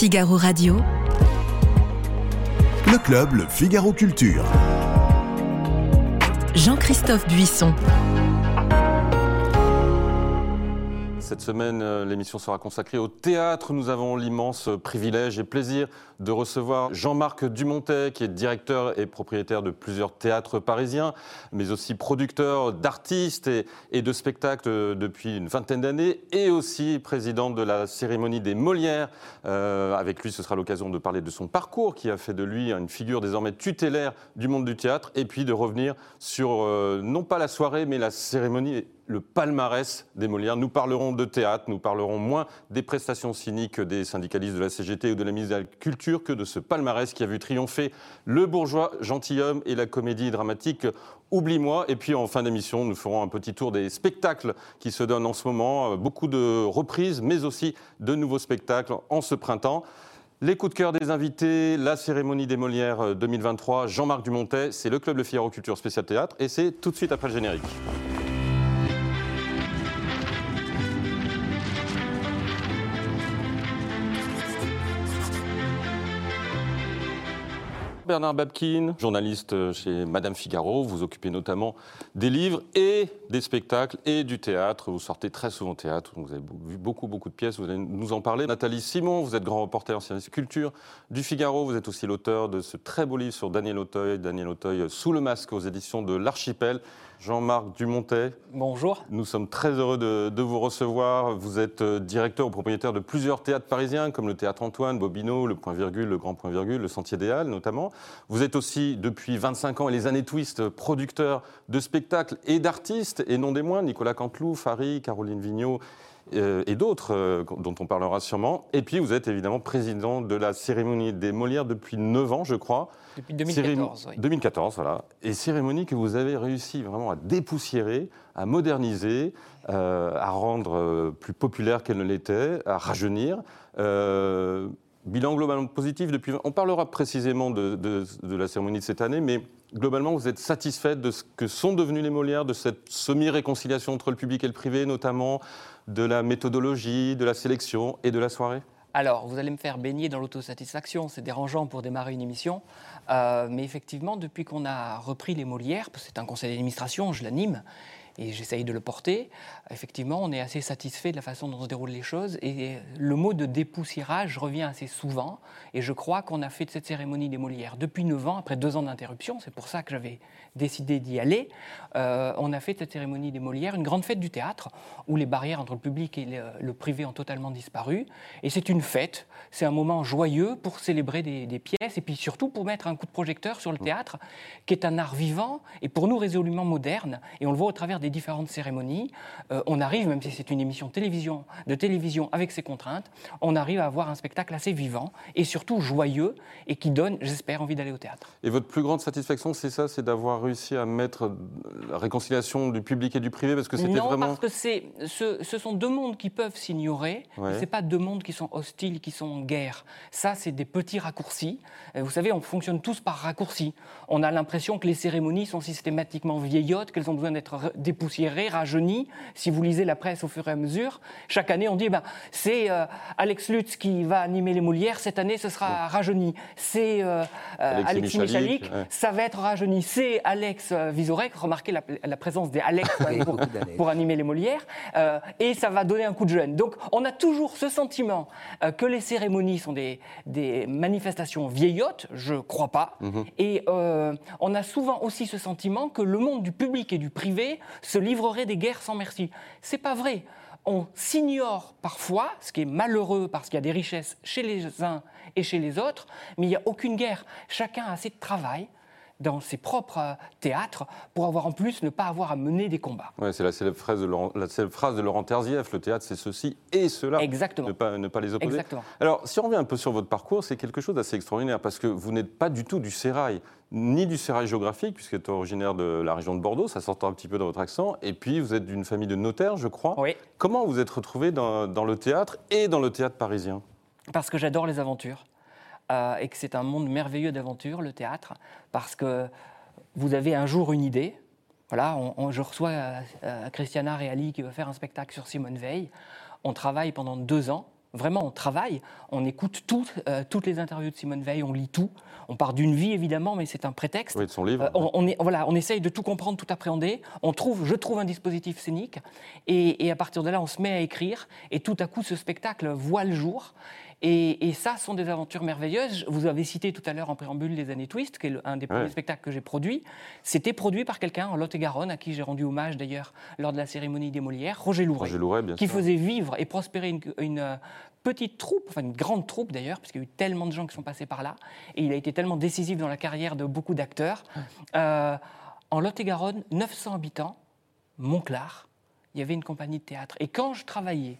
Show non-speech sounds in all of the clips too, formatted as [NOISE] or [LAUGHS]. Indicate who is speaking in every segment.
Speaker 1: Figaro Radio.
Speaker 2: Le club, le Figaro Culture.
Speaker 1: Jean-Christophe Buisson.
Speaker 3: Cette semaine, euh, l'émission sera consacrée au théâtre. Nous avons l'immense privilège et plaisir de recevoir Jean-Marc Dumontet, qui est directeur et propriétaire de plusieurs théâtres parisiens, mais aussi producteur d'artistes et, de spectacles depuis une vingtaine d'années, et aussi président de la cérémonie des Molières. Euh, avec lui, ce sera l'occasion de parler de son parcours, qui a fait de lui une figure désormais tutélaire du monde du théâtre, et puis de revenir sur euh, non pas la soirée, mais la cérémonie le palmarès des Molières. Nous parlerons de théâtre, nous parlerons moins des prestations cyniques des syndicalistes de la CGT ou de la ministre de la Culture que de ce palmarès qui a vu triompher le bourgeois gentilhomme et la comédie dramatique Oublie-moi. Et puis en fin d'émission, nous ferons un petit tour des spectacles qui se donnent en ce moment. Beaucoup de reprises, mais aussi de nouveaux spectacles en ce printemps. Les coups de cœur des invités, la cérémonie des Molières 2023, Jean-Marc Dumontet, c'est le Club Le Figaro Culture Spécial Théâtre et c'est tout de suite après le générique. Bernard Babkin, journaliste chez Madame Figaro. Vous occupez notamment des livres et des spectacles et du théâtre. Vous sortez très souvent au théâtre. Vous avez vu beaucoup, beaucoup de pièces. Vous allez nous en parler. Nathalie Simon, vous êtes grand reporter en service culture du Figaro. Vous êtes aussi l'auteur de ce très beau livre sur Daniel Auteuil. Daniel Auteuil, Sous le masque aux éditions de l'Archipel. Jean-Marc Dumontet.
Speaker 4: Bonjour.
Speaker 3: Nous sommes très heureux de, vous recevoir. Vous êtes euh, directeur ou propriétaire de plusieurs théâtres parisiens, comme le Théâtre Antoine, Bobino, le Point Virgule, le Grand Point Virgule, le Sentier des Halles notamment. Vous êtes aussi, depuis 25 ans et les années Twist, producteur de spectacles et d'artistes, et non des moindres, Nicolas Canteloup, Farid, Caroline Vigneault euh, et d'autres euh, dont on parlera sûrement. Et puis vous êtes évidemment président de la cérémonie des Molières depuis 9 ans, je crois.
Speaker 4: Depuis 2014, oui.
Speaker 3: 2014, voilà. Et cérémonie que vous avez réussi vraiment à dépoussiérer, à moderniser, euh, à rendre plus populaire qu'elle ne l'était, à rajeunir. Bilan globalement positif depuis. On parlera précisément de, la cérémonie de cette année, mais globalement, vous êtes satisfaite de ce que sont devenus les Molières, de cette semi-réconciliation entre le public et le privé, notamment de la méthodologie, de la sélection et de la soirée?
Speaker 4: Alors, vous allez me faire baigner dans l'autosatisfaction, c'est dérangeant pour démarrer une émission, euh, mais effectivement, depuis qu'on a repris les Molières, c'est un conseil d'administration, je l'anime, et j'essaye de le porter, effectivement, on est assez satisfait de la façon dont se déroulent les choses. Et le mot de dépoussiérage revient assez souvent. Et je crois qu'on a fait de cette cérémonie des Molières depuis 9 ans, après deux ans d'interruption. C'est pour ça que j'avais décidé d'y aller. Euh, on a fait de cette cérémonie des Molières une grande fête du théâtre, où les barrières entre le public et le, privé ont totalement disparu. Et c'est une fête, c'est un moment joyeux pour célébrer des, des, pièces, et puis surtout pour mettre un coup de projecteur sur le théâtre, qui est un art vivant, et pour nous résolument moderne. Et on le voit au travers des différentes cérémonies. Euh, euh, on arrive, même si c'est une émission télévision, de télévision avec ses contraintes, on arrive à avoir un spectacle assez vivant et surtout joyeux et qui donne, j'espère, envie d'aller au théâtre.
Speaker 3: Et votre plus grande satisfaction, c'est ça, c'est d'avoir réussi à mettre la réconciliation du public et du privé parce que c'était
Speaker 4: non,
Speaker 3: vraiment.
Speaker 4: parce que c'est, ce, sont deux mondes qui peuvent s'ignorer. Ce C'est pas deux mondes qui sont hostiles, qui sont en guerre. Ça, c'est des petits raccourcis. Vous savez, on fonctionne tous par raccourcis. On a l'impression que les cérémonies sont systématiquement vieillottes, qu'elles ont besoin d'être dépoussiérées, rajeunies. Si vous lisez la presse au fur et à mesure, chaque année on dit ben, c'est euh, Alex Lutz qui va animer les Molières, cette année ce sera rajeuni. C'est euh, euh, Alexis, Michalik, ça va être rajeuni. C'est Alex Vizorek, remarquez la, présence des Alex pour, animer les Molières, et ça va donner un coup de jeune. Donc on a toujours ce sentiment que les cérémonies sont des, des manifestations vieillottes, je crois pas, mhm. et on a souvent aussi ce sentiment que le monde du public et du privé se livrerait des guerres sans merci. C'est pas vrai. On s'ignore parfois, ce qui est malheureux parce qu'il y a des richesses chez les uns et chez les autres, mais il n'y a aucune guerre. Chacun a assez de travail, dans ses propres euh, théâtres pour avoir en plus ne pas avoir à mener des combats.
Speaker 3: Ouais, c'est la célèbre phrase de Laurent, la phrase de Laurent Terzieff, le théâtre c'est ceci et cela.
Speaker 4: Exactement.
Speaker 3: Ne pas, ne pas les opposer.
Speaker 4: Exactement.
Speaker 3: Alors si on revient un peu sur votre parcours, c'est quelque chose d'assez extraordinaire parce que vous n'êtes pas du tout du sérail, ni du sérail géographique, puisque êtes originaire de la région de Bordeaux, ça s'entend un petit peu dans votre accent, et puis vous êtes d'une famille de notaires, je crois.
Speaker 4: Oui.
Speaker 3: Comment vous êtes retrouvé dans, dans le théâtre et dans le théâtre parisien?
Speaker 4: Parce que j'adore les aventures. Euh, et que c'est un monde merveilleux d'aventure, le théâtre, parce que vous avez un jour une idée. Voilà, je reçois euh, euh, Christiana Reali qui veut faire un spectacle sur Simone Veil. On travaille pendant deux ans Vraiment, on travaille, on écoute euh, toutes les interviews de Simone Veil, on lit tout. On part d'une vie, évidemment, mais c'est un prétexte.
Speaker 3: Oui, de son livre.
Speaker 4: Euh, on, est, voilà, on essaye de tout comprendre, tout appréhender. On trouve, je trouve un dispositif scénique. Et, à partir de là, on se met à écrire. Et tout à coup, ce spectacle voit le jour. Et, et, ça sont des aventures merveilleuses. Vous avez cité tout à l'heure en préambule les années Twist, qui est un des premiers spectacles que j'ai produit. C'était produit par quelqu'un en Lot-et-Garonne, à qui j'ai rendu hommage d'ailleurs lors de la cérémonie des Molières, Roger Louret, qui faisait vivre et prospérer une, petite troupe, enfin une grande troupe d'ailleurs, parce qu'il y a eu tellement de gens qui sont passés par là, et il a été tellement décisif dans la carrière de beaucoup d'acteurs. Euh, en Lot-et-Garonne, 900 habitants, Montclar, il y avait une compagnie de théâtre. Et quand je travaillais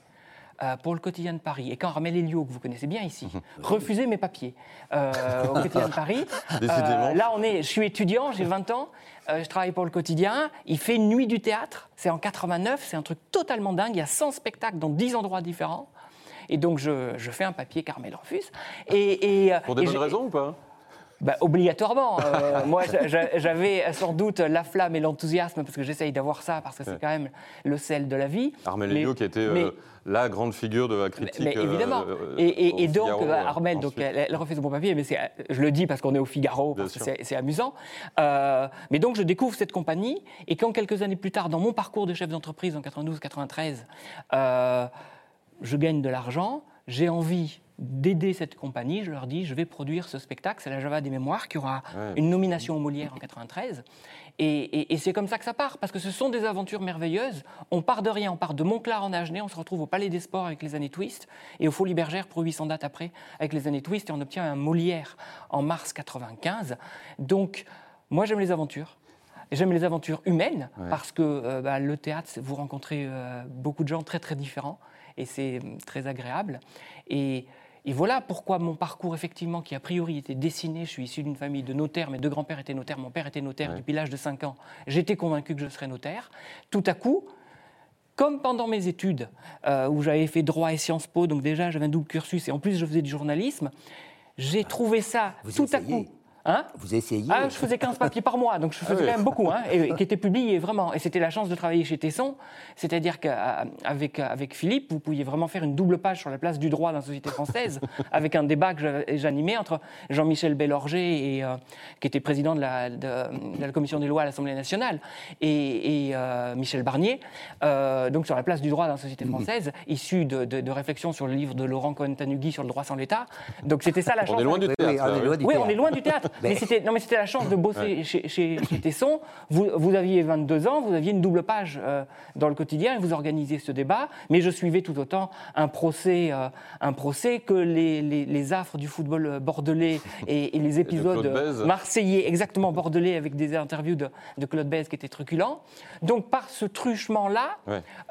Speaker 4: euh, pour le quotidien de Paris, et quand Armel Elio, que vous connaissez bien ici, refusait mes papiers euh, au quotidien de Paris, [LAUGHS] là on est, je suis étudiant, j'ai 20 ans, je travaille pour le quotidien, il fait une nuit du théâtre, c'est en 89, c'est un truc totalement dingue, il y a 100 spectacles dans 10 endroits différents. Et donc, je, fais un papier Carmel refuse.
Speaker 3: Et, et, Pour des bonnes raisons ou pas?
Speaker 4: Bah, obligatoirement. Euh, moi, j'avais sans doute la flamme et l'enthousiasme, parce que j'essaye d'avoir ça, parce que c'est quand même le sel de la vie.
Speaker 3: Armel Elio, qui était euh, la grande figure de la critique.
Speaker 4: Mais, évidemment. Euh, et, donc, Armel, donc, elle, refait ce bon papier, mais je le dis parce qu'on est au Figaro, parce que c'est amusant. mais donc, je découvre cette compagnie, et quand quelques années plus tard, dans mon parcours de chef d'entreprise en 92-93, je gagne de l'argent, j'ai envie d'aider cette compagnie, je leur dis, je vais produire ce spectacle, c'est la Java des mémoires, qui aura une nomination au Molière en 93. Et, c'est comme ça que ça part, parce que ce sont des aventures merveilleuses. On part de rien, on part de Montclar en Agenais, on se retrouve au Palais des Sports avec les années Twist, et au Folies Bergères pour 800 dates après avec les années Twist, et on obtient un Molière en mars 95. Donc, moi j'aime les aventures. J'aime les aventures humaines parce que euh, bah, le théâtre, vous rencontrez euh, beaucoup de gens très très différents et c'est hum, très agréable. Et, voilà pourquoi mon parcours, effectivement, qui a priori était dessiné, je suis issu d'une famille de notaires, mes deux grands-pères étaient notaires, mon père était notaire depuis l'âge de 5 ans, j'étais convaincu que je serais notaire. Tout à coup, comme pendant mes études, euh, où j'avais fait droit et Sciences Po, donc déjà j'avais un double cursus, et en plus je faisais du journalisme, j'ai trouvé ça tout à coup
Speaker 5: Hein Vous essayez
Speaker 4: ah, Je faisais 15 papiers par mois, donc je faisais ah quand même beaucoup, hein, et, [LAUGHS] qui étaient publiés vraiment. Et c'était la chance de travailler chez Tesson, c'est-à-dire qu'avec avec Philippe, vous pouviez vraiment faire une double page sur la place du droit dans la société française, [LAUGHS] avec un débat que j'animais entre Jean-Michel Bellorger, et, euh, qui était président de la, de, la, commission des lois à l'Assemblée nationale, et, euh, Michel Barnier, euh, donc sur la place du droit dans la société mhm. française, issu de, de, réflexions sur le livre de Laurent Cohen-Tanugui sur le droit sans l'État. Donc c'était ça la chance.
Speaker 3: On est loin du théâtre.
Speaker 4: Oui, on est loin du théâtre. Mais, c'était, non, mais c'était la chance de bosser chez, chez, Tesson. Vous, vous, aviez 22 ans, vous aviez une double page euh, dans le quotidien et vous organisiez ce débat. Mais je suivais tout autant un procès, euh, un procès que les, les, affres du football bordelais et, les [LAUGHS] épisodes marseillais, exactement bordelais, avec des interviews de, de Claude Bèze qui étaient truculents. Donc par ce truchement-là,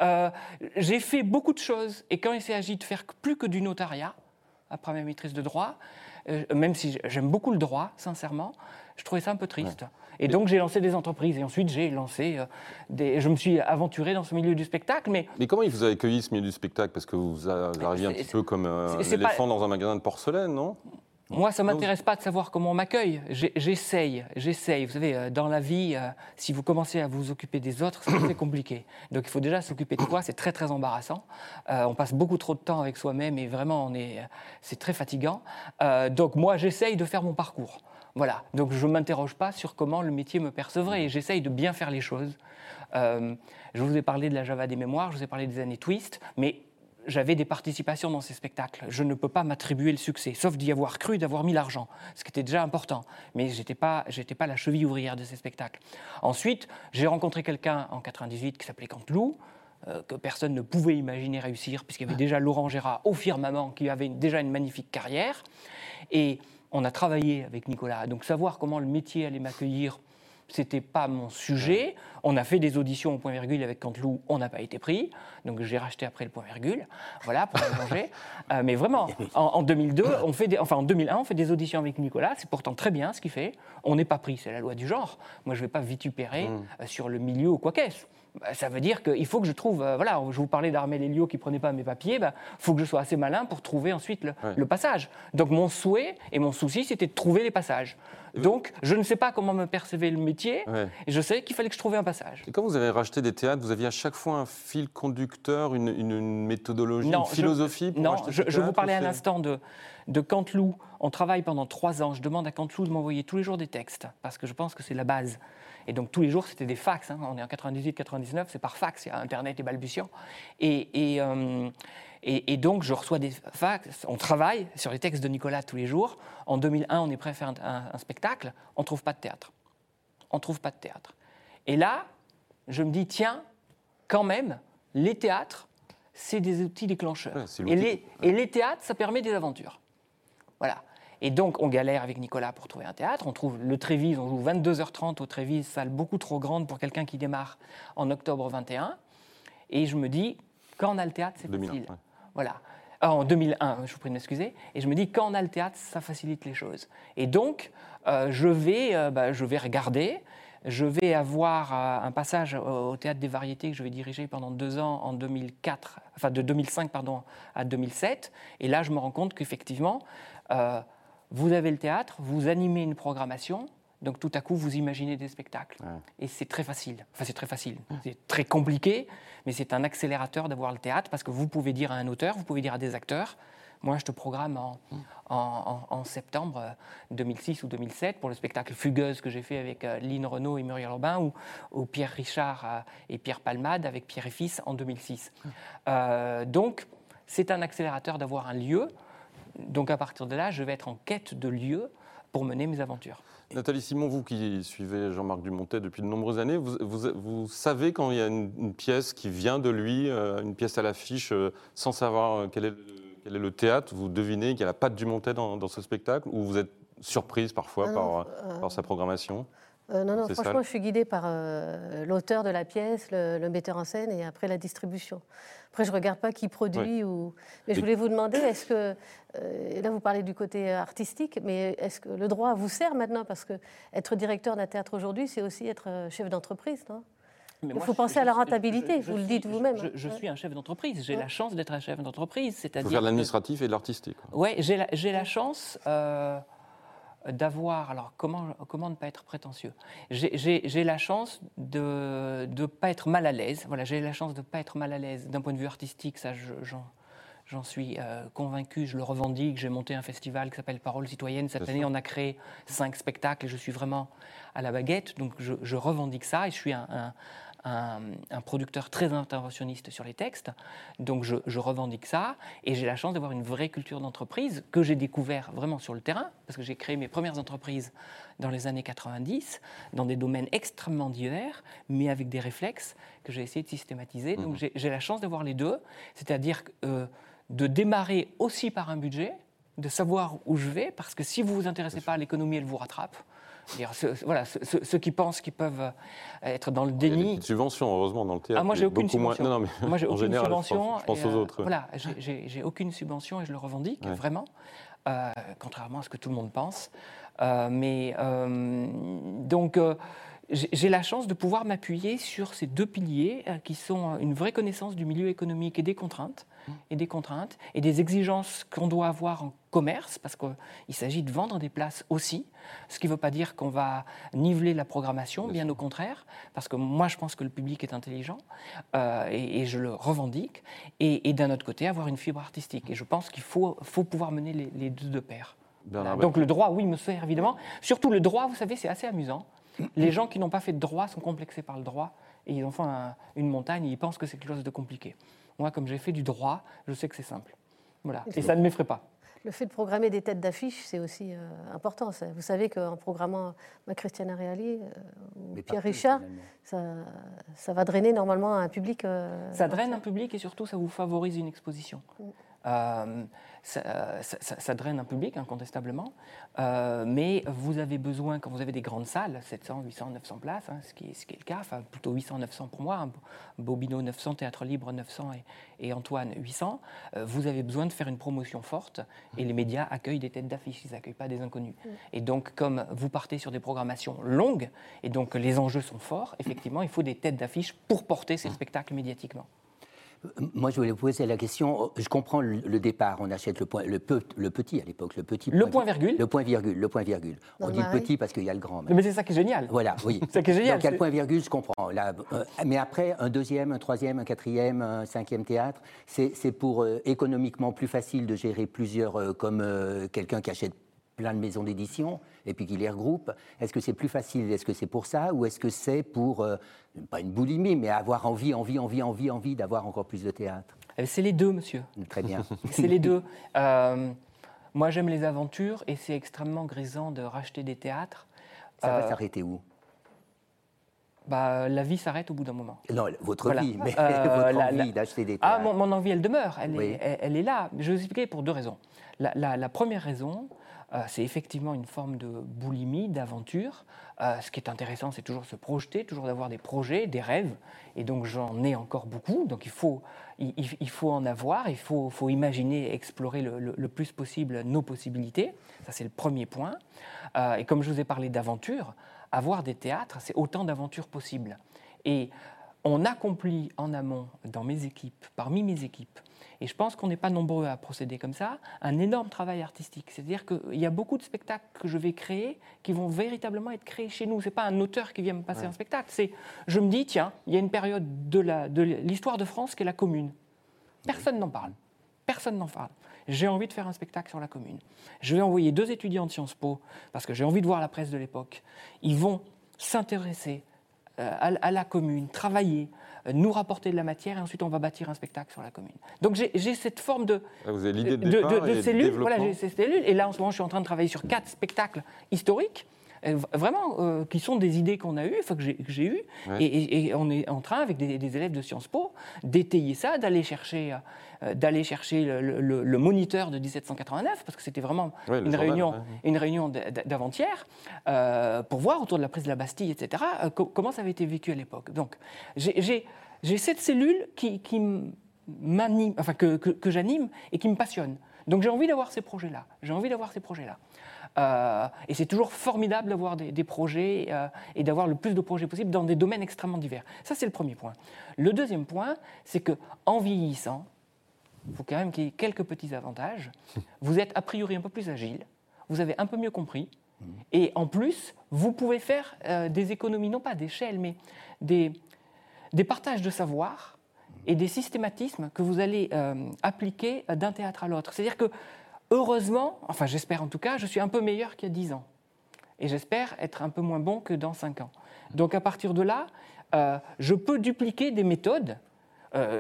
Speaker 4: euh, j'ai fait beaucoup de choses. Et quand il s'agit de faire plus que du notariat, après ma maîtrise de droit, euh, même si j'aime beaucoup le droit, sincèrement, je trouvais ça un peu triste. Et donc j'ai lancé des entreprises et ensuite j'ai lancé euh, des. Je me suis aventuré dans ce milieu du spectacle, mais.
Speaker 3: Mais comment il vous a accueilli ce milieu du spectacle? Parce que vous arriviez un petit peu comme un éléphant dans un magasin de porcelaine, non?
Speaker 4: Moi, ça ne m'intéresse pas de savoir comment on m'accueille. J'essaye, j'essaye. Vous savez, euh, dans la vie, euh, si vous commencez à vous occuper des autres, c'est très [COUGHS] compliqué. Donc il faut déjà s'occuper de soi, c'est très très embarrassant. Euh, on passe beaucoup trop de temps avec soi-même et vraiment, on est, c'est très fatigant. donc moi, j'essaye de faire mon parcours. Voilà, donc je ne m'interroge pas sur comment le métier me percevrait et j'essaye de bien faire les choses. je vous ai parlé de la Java des mémoires, je vous ai parlé des années Twist, mais j'avais des participations dans ces spectacles. Je ne peux pas m'attribuer le succès, sauf d'y avoir cru, d'avoir mis l'argent, ce qui était déjà important. Mais je n'étais pas, pas la cheville ouvrière de ces spectacles. Ensuite, j'ai rencontré quelqu'un en 98 qui s'appelait Canteloup, euh, que personne ne pouvait imaginer réussir, puisqu'il y avait déjà Laurent Gérard au firmament, qui avait déjà une magnifique carrière. Et on a travaillé avec Nicolas. Donc savoir comment le métier allait m'accueillir, c'était pas mon sujet. On a fait des auditions au point virgule avec Canteloup, on n'a pas été pris. Donc j'ai racheté après le point virgule. Voilà, pour manger. [LAUGHS] Euh, mais vraiment, en, 2002, on fait des, enfin en 2001, on fait des auditions avec Nicolas. C'est pourtant très bien ce qu'il fait. On n'est pas pris, c'est la loi du genre. Moi, je ne vais pas vitupérer mmh. euh, sur le milieu ou quoi qu'est-ce. Bah, ça veut dire qu'il faut que je trouve. Euh, voilà, je vous parlais d'Armel Elio qui prenait pas mes papiers. Il bah, faut que je sois assez malin pour trouver ensuite le, passage. Donc mon souhait et mon souci, c'était de trouver les passages. Donc je ne sais pas comment me percevait le métier. Et je sais qu'il fallait que je trouve un passage.
Speaker 3: Et quand vous avez racheté des théâtres, vous aviez à chaque fois un fil conducteur, une, méthodologie, une philosophie
Speaker 4: Non, je, je vous parlais à l'instant de, de Canteloup. On travaille pendant trois ans. Je demande à Canteloup de m'envoyer tous les jours des textes, parce que je pense que c'est la base. Et donc tous les jours, c'était des fax. Hein. On est en 98-99, c'est par fax. Il y a Internet et balbutiant. Et, et, euh, et, donc je reçois des fax. On travaille sur les textes de Nicolas tous les jours. En 2001, on est prêt à faire un, spectacle. On ne trouve pas de théâtre. On ne trouve pas de théâtre. Et là, je me dis, tiens, quand même, les théâtres, c'est des outils déclencheurs. et, les, et les théâtres, ça permet des aventures. Voilà. Et donc, on galère avec Nicolas pour trouver un théâtre. On trouve le Trévise, on joue 22h30 au Trévise, salle beaucoup trop grande pour quelqu'un qui démarre en octobre 21. Et je me dis, quand on a le théâtre, c'est facile. Voilà. Ah, en 2001, je vous prie de m'excuser. Et je me dis, quand on a le théâtre, ça facilite les choses. Et donc, euh, je, vais, euh, bah, je vais regarder. Je vais avoir euh, un passage au, Théâtre des Variétés que je vais diriger pendant deux ans en 2004, enfin de 2005 pardon, à 2007. Et là, je me rends compte qu'effectivement, vous avez le théâtre, vous animez une programmation, donc tout à coup, vous imaginez des spectacles. Et c'est très facile. Enfin, c'est très facile. C'est très compliqué, mais c'est un accélérateur d'avoir le théâtre parce que vous pouvez dire à un auteur, vous pouvez dire à des acteurs, moi, je te programme en, en, septembre 2006 ou 2007 pour le spectacle Fugueuse que j'ai fait avec euh, Lynn Renault et Muriel Robin ou, Pierre Richard euh, et Pierre Palmade avec Pierre et Fils en 2006. Euh, donc, c'est un accélérateur d'avoir un lieu donc à partir de là, je vais être en quête de lieux pour mener mes aventures.
Speaker 3: Nathalie Simon, vous qui suivez Jean-Marc Dumontet depuis de nombreuses années, vous, savez quand il y a une, pièce qui vient de lui, euh, une pièce à l'affiche, euh, sans savoir euh, quel est, le, théâtre, vous devinez qu'il y a la patte Dumontet dans, dans ce spectacle, ou vous êtes surprise parfois ah par, sa programmation?
Speaker 5: Non, non, franchement, je suis guidée par l'auteur de la pièce, le, metteur en scène et après la distribution. Après, je ne regarde pas qui produit. Ou... Mais je voulais vous demander, est-ce que, euh, là vous parlez du côté artistique, mais est-ce que le droit vous sert maintenant? Parce que être directeur d'un théâtre aujourd'hui, c'est aussi être euh, chef d'entreprise, non? Il faut penser à la rentabilité, vous le dites vous-même.
Speaker 4: Je, suis un chef d'entreprise, j'ai la chance d'être un chef d'entreprise.
Speaker 3: Il faut faire l'administratif et l'artistique.
Speaker 4: Oui, j'ai la, chance. D'avoir, alors comment, comment ne pas être prétentieux? J'ai la chance de ne pas être mal à l'aise, voilà, j'ai la chance de ne pas être mal à l'aise. D'un point de vue artistique, ça j'en suis euh, convaincu, je le revendique, j'ai monté un festival qui s'appelle Parole citoyenne, cette année on a créé cinq spectacles et je suis vraiment à la baguette, donc je, revendique ça et je suis un un, producteur très interventionniste sur les textes, donc je, revendique ça, et j'ai la chance d'avoir une vraie culture d'entreprise que j'ai découvert vraiment sur le terrain, parce que j'ai créé mes premières entreprises dans les années 90, dans des domaines extrêmement divers, mais avec des réflexes que j'ai essayé de systématiser. Donc mmh. j'ai la chance d'avoir les deux, c'est-à-dire euh, de démarrer aussi par un budget, de savoir où je vais, parce que si vous vous intéressez pas à l'économie, elle vous rattrape. Ceux, voilà, ceux, qui pensent qu'ils peuvent euh, être dans le déni. Il
Speaker 3: subventions, heureusement, dans le théâtre.
Speaker 4: Ah, moi, j'ai aucune subvention.
Speaker 3: Non, mais moi, j'ai aucune général, subvention. Je pense, aux
Speaker 4: euh,
Speaker 3: autres.
Speaker 4: Voilà, j'ai aucune subvention et je le revendique, vraiment, euh, contrairement à ce que tout le monde pense. mais donc j'ai la chance de pouvoir m'appuyer sur ces deux piliers qui sont une vraie connaissance du milieu économique et des contraintes, et des contraintes et des exigences qu'on doit avoir en commerce, parce qu'il s'agit de vendre des places aussi, ce qui ne veut pas dire qu'on va niveler la programmation, bien au contraire, parce que moi je pense que le public est intelligent euh, et, je le revendique, et, d'un autre côté avoir une fibre artistique. Et je pense qu'il faut, faut pouvoir mener les, deux de pair. Donc le droit, oui, me sert évidemment. Surtout le droit, vous savez, c'est assez amusant. Les gens qui n'ont pas fait de droit sont complexés par le droit et ils en font une montagne et ils pensent que c'est quelque chose de compliqué. Moi, comme j'ai fait du droit, je sais que c'est simple. Voilà. Et ça ne m'effraie pas.
Speaker 5: Le fait de programmer des têtes d'affiche, c'est aussi euh, important. Vous savez qu'en programmant ma Christiana Reali euh, ou Pierre Richard, ça, ça, va drainer normalement un public.
Speaker 4: Euh, ça draine un public et surtout ça vous favorise une exposition. Mm ça, draine un public, incontestablement, euh, mais vous avez besoin, quand vous avez des grandes salles, 700, 800, 900 places, hein, ce, qui est, ce, qui est, le cas, enfin plutôt 800, 900 pour moi, hein, Bobino 900, Théâtre Libre 900 et, Antoine 800, euh, vous avez besoin de faire une promotion forte, et les médias accueillent des têtes d'affiche, ils n'accueillent pas des inconnus. Mm. Et donc, comme vous partez sur des programmations longues, et donc les enjeux sont forts, effectivement, il faut des têtes d'affiche pour porter ces spectacles médiatiquement.
Speaker 6: Moi, je voulais vous poser la question. Je comprends le, départ. On achète le, point, le, le petit à l'époque, le petit.
Speaker 4: Le point, virgule.
Speaker 6: Le point virgule. Le point virgule. On dit le petit parce qu'il y a le grand.
Speaker 4: Mais c'est ça qui est génial.
Speaker 6: Voilà, oui.
Speaker 4: c'est [LAUGHS] ça qui est génial.
Speaker 6: Donc, il y a le point virgule, je comprends. Là, euh, mais après, un deuxième, un troisième, un quatrième, un cinquième théâtre, c'est pour euh, économiquement plus facile de gérer plusieurs, euh, comme quelqu'un qui achète plein de maisons d'édition et puis qui les regroupe. Est-ce que c'est plus facile? Est-ce que c'est pour ça? Ou est-ce que c'est pour, pas une boulimie, mais avoir envie, envie, envie, envie, envie d'avoir encore plus de théâtre?
Speaker 4: Eh, c'est les deux, monsieur.
Speaker 6: Très bien. [LAUGHS]
Speaker 4: c'est les deux. Euh, moi, j'aime les aventures et c'est extrêmement grisant de racheter des théâtres.
Speaker 6: Ça va euh, s'arrêter où?
Speaker 4: Bah, la vie s'arrête au bout d'un moment.
Speaker 6: Non, votre vie, mais euh, [LAUGHS] votre envie d'acheter des
Speaker 4: ah, théâtres. Ah, mon, envie, elle demeure, elle, est, elle, est, là. Je vais vous expliquer pour deux raisons. La, première raison, c'est effectivement une forme de boulimie, d'aventure. ce qui est intéressant, c'est toujours se projeter, toujours d'avoir des projets, des rêves. Et donc j'en ai encore beaucoup. Donc il faut il, faut en avoir, il faut, imaginer, explorer le, plus possible nos possibilités. Ça, c'est le premier point. Euh, et comme je vous ai parlé d'aventure, avoir des théâtres, c'est autant d'aventures possibles. Et on accomplit en amont, dans mes équipes, parmi mes équipes, et je pense qu'on n'est pas nombreux à procéder comme ça, un énorme travail artistique. C'est-à-dire qu'il y a beaucoup de spectacles que je vais créer qui vont véritablement être créés chez nous. Ce n'est pas un auteur qui vient me passer un spectacle. C'est, je me dis, tiens, il y a une période de l'histoire de, de France qui est la commune. Personne n'en parle. Personne n'en parle. J'ai envie de faire un spectacle sur la commune. Je vais envoyer deux étudiants de Sciences Po, parce que j'ai envie de voir la presse de l'époque. Ils vont s'intéresser euh, à, la commune, travailler, nous rapporter de la matière et ensuite on va bâtir un spectacle sur la commune. Donc j'ai cette forme de,
Speaker 3: ah, Vous avez l'idée de, de,
Speaker 4: de, cellules. Voilà, j'ai ces cellules. Et là en ce moment je suis en train de travailler sur quatre spectacles historiques. Euh, vraiment, qui sont des idées qu'on a eues, enfin, que j'ai eues, et, on est en train, avec des, élèves de Sciences Po, d'étayer ça, d'aller chercher, d'aller chercher le, moniteur de 1789, parce que c'était vraiment une, réunion, une réunion d'avant-hier, pour voir autour de la prise de la Bastille, etc., comment ça avait été vécu à l'époque. Donc, j'ai cette cellule qui, m'anime, enfin, que, que, j'anime et qui me passionne. Donc j'ai envie d'avoir ces projets-là. J'ai envie d'avoir ces projets-là. Euh, et c'est toujours formidable d'avoir des, projets euh, et d'avoir le plus de projets possible dans des domaines extrêmement divers. Ça, c'est le premier point. Le deuxième point, c'est que en vieillissant, il faut quand même qu'il y ait quelques petits avantages. Vous êtes a priori un peu plus agile, vous avez un peu mieux compris, et en plus, vous pouvez faire euh, des économies, non pas d'échelle, mais des, des, partages de savoir et des systématismes que vous allez euh, appliquer d'un théâtre à l'autre. C'est-à-dire que, heureusement, enfin j'espère en tout cas, je suis un peu meilleur qu'il y a 10 ans. Et j'espère être un peu moins bon que dans 5 ans. Donc à partir de là, euh, je peux dupliquer des méthodes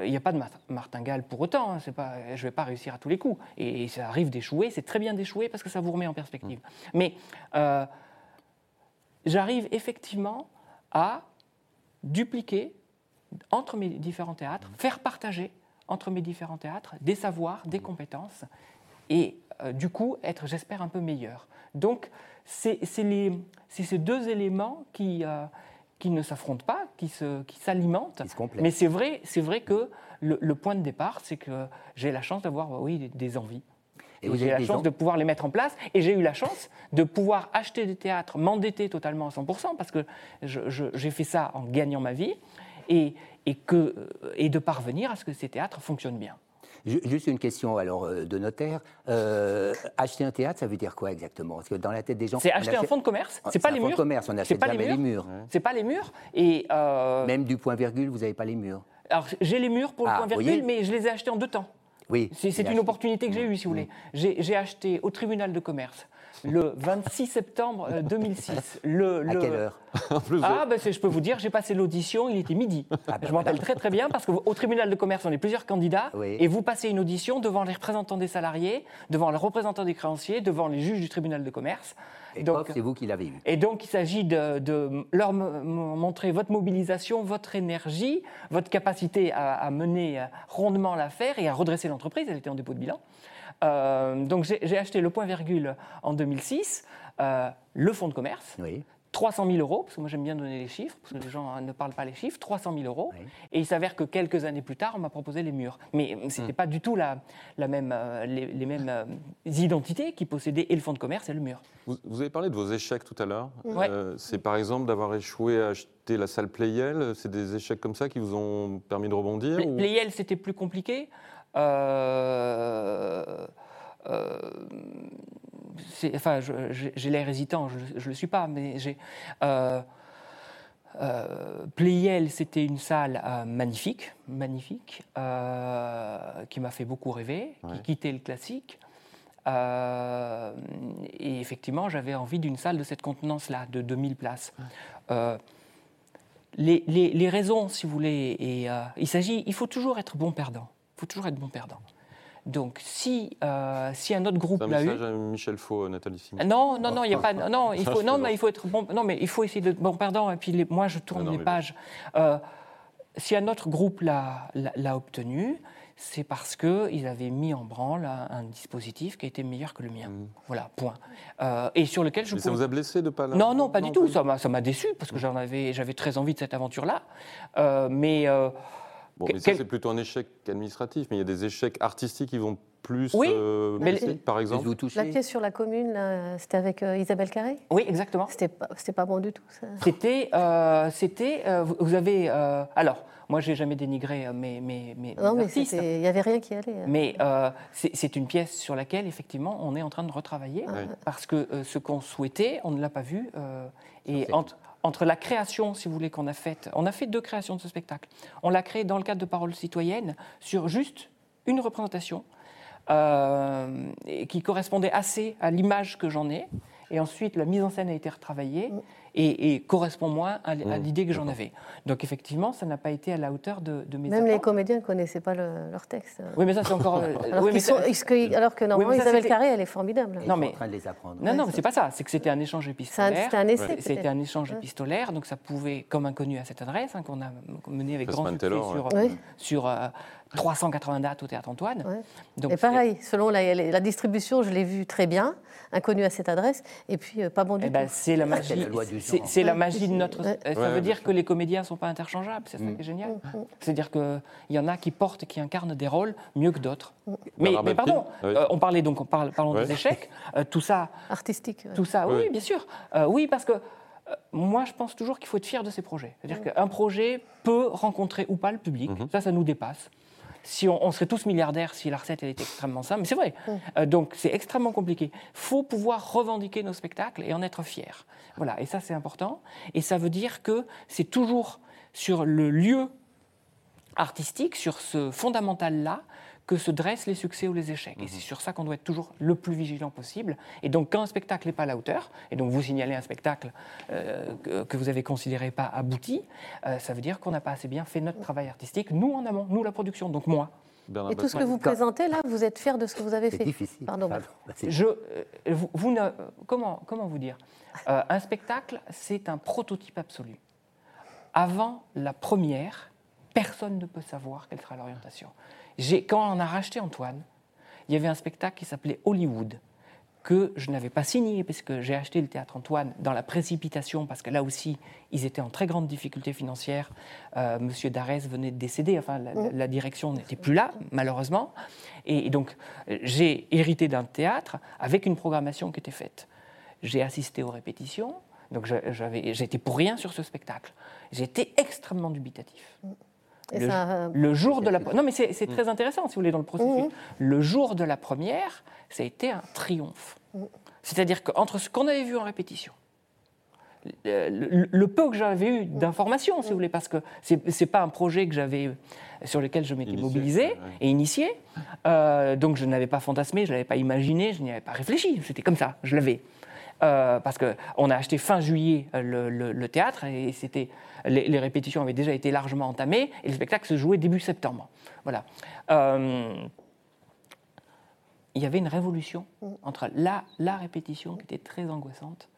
Speaker 4: il n'y a pas de martingale pour autant. Hein, pas, je ne vais pas réussir à tous les coups. Et, ça arrive d'échouer. C'est très bien d'échouer parce que ça vous remet en perspective. Mais j'arrive effectivement à dupliquer entre mes différents théâtres, faire partager entre mes différents théâtres des savoirs, des compétences, et euh, du coup être, j'espère, un peu meilleur. Donc c'est ces deux éléments qui, euh, qui ne s'affrontent pas, qui s'alimentent. Qui Mais c'est vrai, vrai que le, point de départ, c'est que j'ai la chance d'avoir oui, des envies. Et j'ai la chance de pouvoir les mettre en place. Et j'ai eu la chance de pouvoir acheter des théâtres, m'endetter totalement à 100%, parce que j'ai fait ça en gagnant ma vie, et, et, que, et de parvenir à ce que ces théâtres fonctionnent bien.
Speaker 6: Juste une question alors euh, de notaire. Euh, acheter un théâtre, ça veut dire quoi exactement? Parce que dans la tête des gens,
Speaker 4: c'est acheter un fonds de commerce. C'est pas les murs.
Speaker 6: de commerce, on n'achète jamais les murs.
Speaker 4: C'est pas les murs. Et
Speaker 6: euh, même du point virgule, vous n'avez pas les murs.
Speaker 4: Alors j'ai les murs pour le ah, point virgule, mais je les ai achetés en deux temps.
Speaker 6: Oui.
Speaker 4: C'est une opportunité que j'ai eue, si vous voulez. J'ai acheté au tribunal de commerce le 26 septembre 2006.
Speaker 6: Le, À quelle heure? [LAUGHS]
Speaker 4: Ah, ben, je peux vous dire, j'ai passé l'audition, il était midi. Ah, ben je m'en rappelle très très bien parce qu'au tribunal de commerce, on est plusieurs candidats et vous passez une audition devant les représentants des salariés, devant les représentants des créanciers, devant les juges du tribunal de commerce.
Speaker 6: Et donc, c'est vous qui l'avez eu.
Speaker 4: Et donc, il s'agit de, leur montrer votre mobilisation, votre énergie, votre capacité à, mener rondement l'affaire et à redresser l'entreprise. Elle était en dépôt de bilan. Euh, donc, j'ai acheté le point virgule en 2006, euh, le fonds de commerce. Oui. 300 000 euros, parce que moi j'aime bien donner les chiffres, parce que les gens ne parlent pas les chiffres, 300 000 euros. Et il s'avère que quelques années plus tard, on m'a proposé les murs. Mais ce n'était hmm. pas du tout la, la même, euh, les, mêmes euh, identités qui possédaient et le fonds de commerce et le mur.
Speaker 3: Vous, avez parlé de vos échecs tout à l'heure. Euh, c'est par exemple d'avoir échoué à acheter la salle Playel. C'est des échecs comme ça qui vous ont permis de rebondir
Speaker 4: Playel, c'était plus compliqué. Euh, enfin, j'ai l'air hésitant, je ne le suis pas, mais j'ai. Euh, euh, Playel, c'était une salle euh, magnifique, magnifique, qui m'a fait beaucoup rêver, qui quittait le classique. et effectivement, j'avais envie d'une salle de cette contenance-là, de 2000 places. Les, les, raisons, si vous voulez, et, il s'agit, il faut toujours être bon perdant. Il faut toujours être bon perdant. Donc, si, euh, si un autre groupe l'a eu.
Speaker 3: à Michel Faux, Nathalie Simon.
Speaker 4: Non, non, non, il y a pas. [LAUGHS] Non, il faut, non, mais il faut être bon. Non, mais il faut essayer de bon perdant. Et puis, moi, je tourne les pages. Euh, si un autre groupe l'a obtenu, c'est parce qu'ils avaient mis en branle un, dispositif qui était meilleur que le mien. Mm. Voilà, point. Euh, et sur lequel je.
Speaker 3: Mais ça vous a blessé de pas là
Speaker 4: Non, non, pas du tout. Ça m'a déçu parce que mm. j'en avais, j'avais très envie de cette aventure-là. mais
Speaker 3: Bon, mais ça, c'est plutôt un échec administratif, mais il y a des échecs artistiques qui vont plus.
Speaker 4: Oui, euh, mais
Speaker 3: par exemple.
Speaker 5: La pièce sur la commune, c'était avec euh, Isabelle Carré?
Speaker 4: Oui, exactement.
Speaker 5: C'était pas, pas bon du tout, ça.
Speaker 4: C'était. Euh, c'était vous avez. alors, moi, j'ai jamais dénigré mes, mes, mes
Speaker 5: non, mais il n'y avait rien qui allait. Hein.
Speaker 4: Mais c'est une pièce sur laquelle, effectivement, on est en train de retravailler, ah. parce que ce qu'on souhaitait, on ne l'a pas vu. et entre, entre la création, si vous voulez, qu'on a faite. On a fait deux créations de ce spectacle. On l'a créé dans le cadre de Paroles citoyennes sur juste une représentation euh, qui correspondait assez à l'image que j'en ai. Et ensuite, la mise en scène a été retravaillée et, correspond moins à, mmh. l'idée que j'en avais. Donc effectivement, ça n'a pas été à la hauteur de, de mes
Speaker 5: Même les comédiens ne connaissaient pas leur texte.
Speaker 4: Oui, mais ça c'est encore... Euh,
Speaker 5: alors,
Speaker 4: oui, mais
Speaker 5: sont, alors, que normalement, Isabelle Carré, elle est formidable.
Speaker 6: Non, mais... en train de les apprendre.
Speaker 4: Non, non, mais c'est pas ça. C'est que c'était un échange épistolaire.
Speaker 5: C'était un essai,
Speaker 4: C'était un échange épistolaire, donc ça pouvait, comme inconnu à cette adresse, hein, qu'on a mené avec grand succès sur, sur euh, 380 dates au Théâtre Antoine.
Speaker 5: Donc, et pareil, selon la, distribution, je l'ai vu très bien, inconnu à cette adresse, et puis euh, pas bon du eh ben,
Speaker 4: tout. C'est la magie, c'est la magie de notre. Ça veut dire que les comédiens ne sont pas interchangeables, c'est ça mm. qui est génial. Mm, mm. C'est-à-dire qu'il y en a qui portent, qui incarnent des rôles mieux que d'autres. Mais, pardon, euh, on parlait donc, on parle, parlons des échecs, [LAUGHS] euh, tout ça.
Speaker 5: Artistique.
Speaker 4: Tout ça, oui, bien sûr. oui, parce que moi, je pense toujours qu'il faut être fier de ses projets. C'est-à-dire qu'un projet peut rencontrer ou pas le public. Mm-hmm. Ça, ça nous dépasse si on, serait tous milliardaires si la recette elle était extrêmement simple, mais c'est vrai. Mm. Euh, donc c'est extrêmement compliqué. Il faut pouvoir revendiquer nos spectacles et en être fier. Voilà, et ça c'est important. Et ça veut dire que c'est toujours sur le lieu artistique, sur ce fondamental-là, que se dressent les succès ou les échecs. Et c'est mhm. sur ça qu'on doit être toujours le plus vigilant possible. Et donc, quand un spectacle n'est pas à la hauteur, et donc vous signalez un spectacle euh, que, vous avez considéré pas abouti, euh, ça veut dire qu'on n'a pas assez bien fait notre travail artistique, nous en amont, nous la production, donc moi.
Speaker 5: et tout ce que vous présentez là, vous êtes fier de ce que vous avez fait.
Speaker 6: difficile.
Speaker 5: Pardon.
Speaker 4: Je, euh, vous, ne, comment, comment vous dire Un spectacle, c'est un prototype absolu. Avant la première, personne ne peut savoir quelle sera l'orientation. Quand on a racheté Antoine, il y avait un spectacle qui s'appelait Hollywood, que je n'avais pas signé, parce que j'ai acheté le théâtre Antoine dans la précipitation, parce que là aussi, ils étaient en très grande difficulté financière. Euh, Monsieur Darès venait de décéder, enfin, la, direction n'était plus là, malheureusement. Et, donc, j'ai hérité d'un théâtre avec une programmation qui était faite. J'ai assisté aux répétitions, donc j'étais pour rien sur ce spectacle. J'étais extrêmement dubitatif. Le, jour de la non mais c'est très mm. intéressant si vous voulez dans le processus. Mm. Le jour de la première, ça a été un triomphe. Mm. C'est-à-dire qu'entre ce qu'on avait vu en répétition, le, peu que j'avais eu d'informations, si vous voulez, parce que c'est pas un projet que j'avais sur lequel je m'étais mobilisé et initié, euh, donc je n'avais pas fantasmé, je l'avais pas imaginé, je n'y avais pas réfléchi. C'était comme ça, je l'avais. Euh, parce qu'on a acheté fin juillet euh, le, théâtre et c'était les, répétitions avaient déjà été largement entamées et le spectacle se jouait début septembre. Voilà. Euh, il y avait une révolution entre la, la répétition qui était très angoissante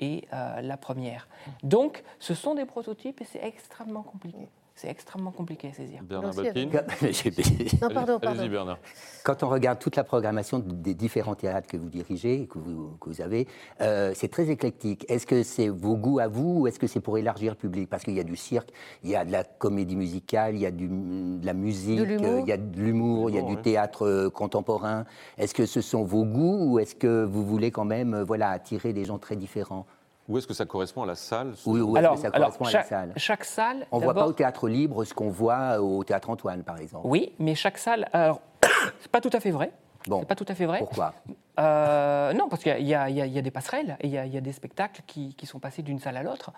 Speaker 4: et la première. Donc, ce sont des prototypes et c'est extrêmement compliqué. C'est extrêmement compliqué à saisir.
Speaker 3: Bernard Baptine. [LAUGHS]
Speaker 5: Non, pardon,
Speaker 3: Allez-y,
Speaker 5: pardon.
Speaker 3: Bernard.
Speaker 6: Quand on regarde toute la programmation des différents théâtres que vous dirigez, que vous, que vous avez, euh, c'est très éclectique. Est-ce que c'est vos goûts à vous ou est-ce que c'est pour élargir le public? Parce qu'il y a du cirque, il y a de la comédie musicale, il y a du- de la musique,
Speaker 5: De
Speaker 6: euh, il y a de l'humour, il y a du
Speaker 3: oui.
Speaker 6: théâtre euh, contemporain. Est-ce que ce sont vos goûts ou est-ce que vous voulez quand même voilà, attirer des gens très différents?
Speaker 3: Où est-ce que ça correspond à la salle
Speaker 6: Oui, ou est-ce
Speaker 4: Alors,
Speaker 6: que ça
Speaker 4: alors,
Speaker 6: correspond à la salle
Speaker 4: chaque salle.
Speaker 6: On ne voit pas au théâtre libre ce qu'on voit au théâtre Antoine, par exemple.
Speaker 4: Oui, mais chaque salle. Alors, [COUGHS] c'est pas tout à fait vrai.
Speaker 6: Bon.
Speaker 4: C'est pas tout à fait vrai.
Speaker 6: Pourquoi?
Speaker 4: Euh, non, parce qu'il y, a- y y des passerelles et il y a, il y a des spectacles qui, qui sont passés d'une salle à l'autre.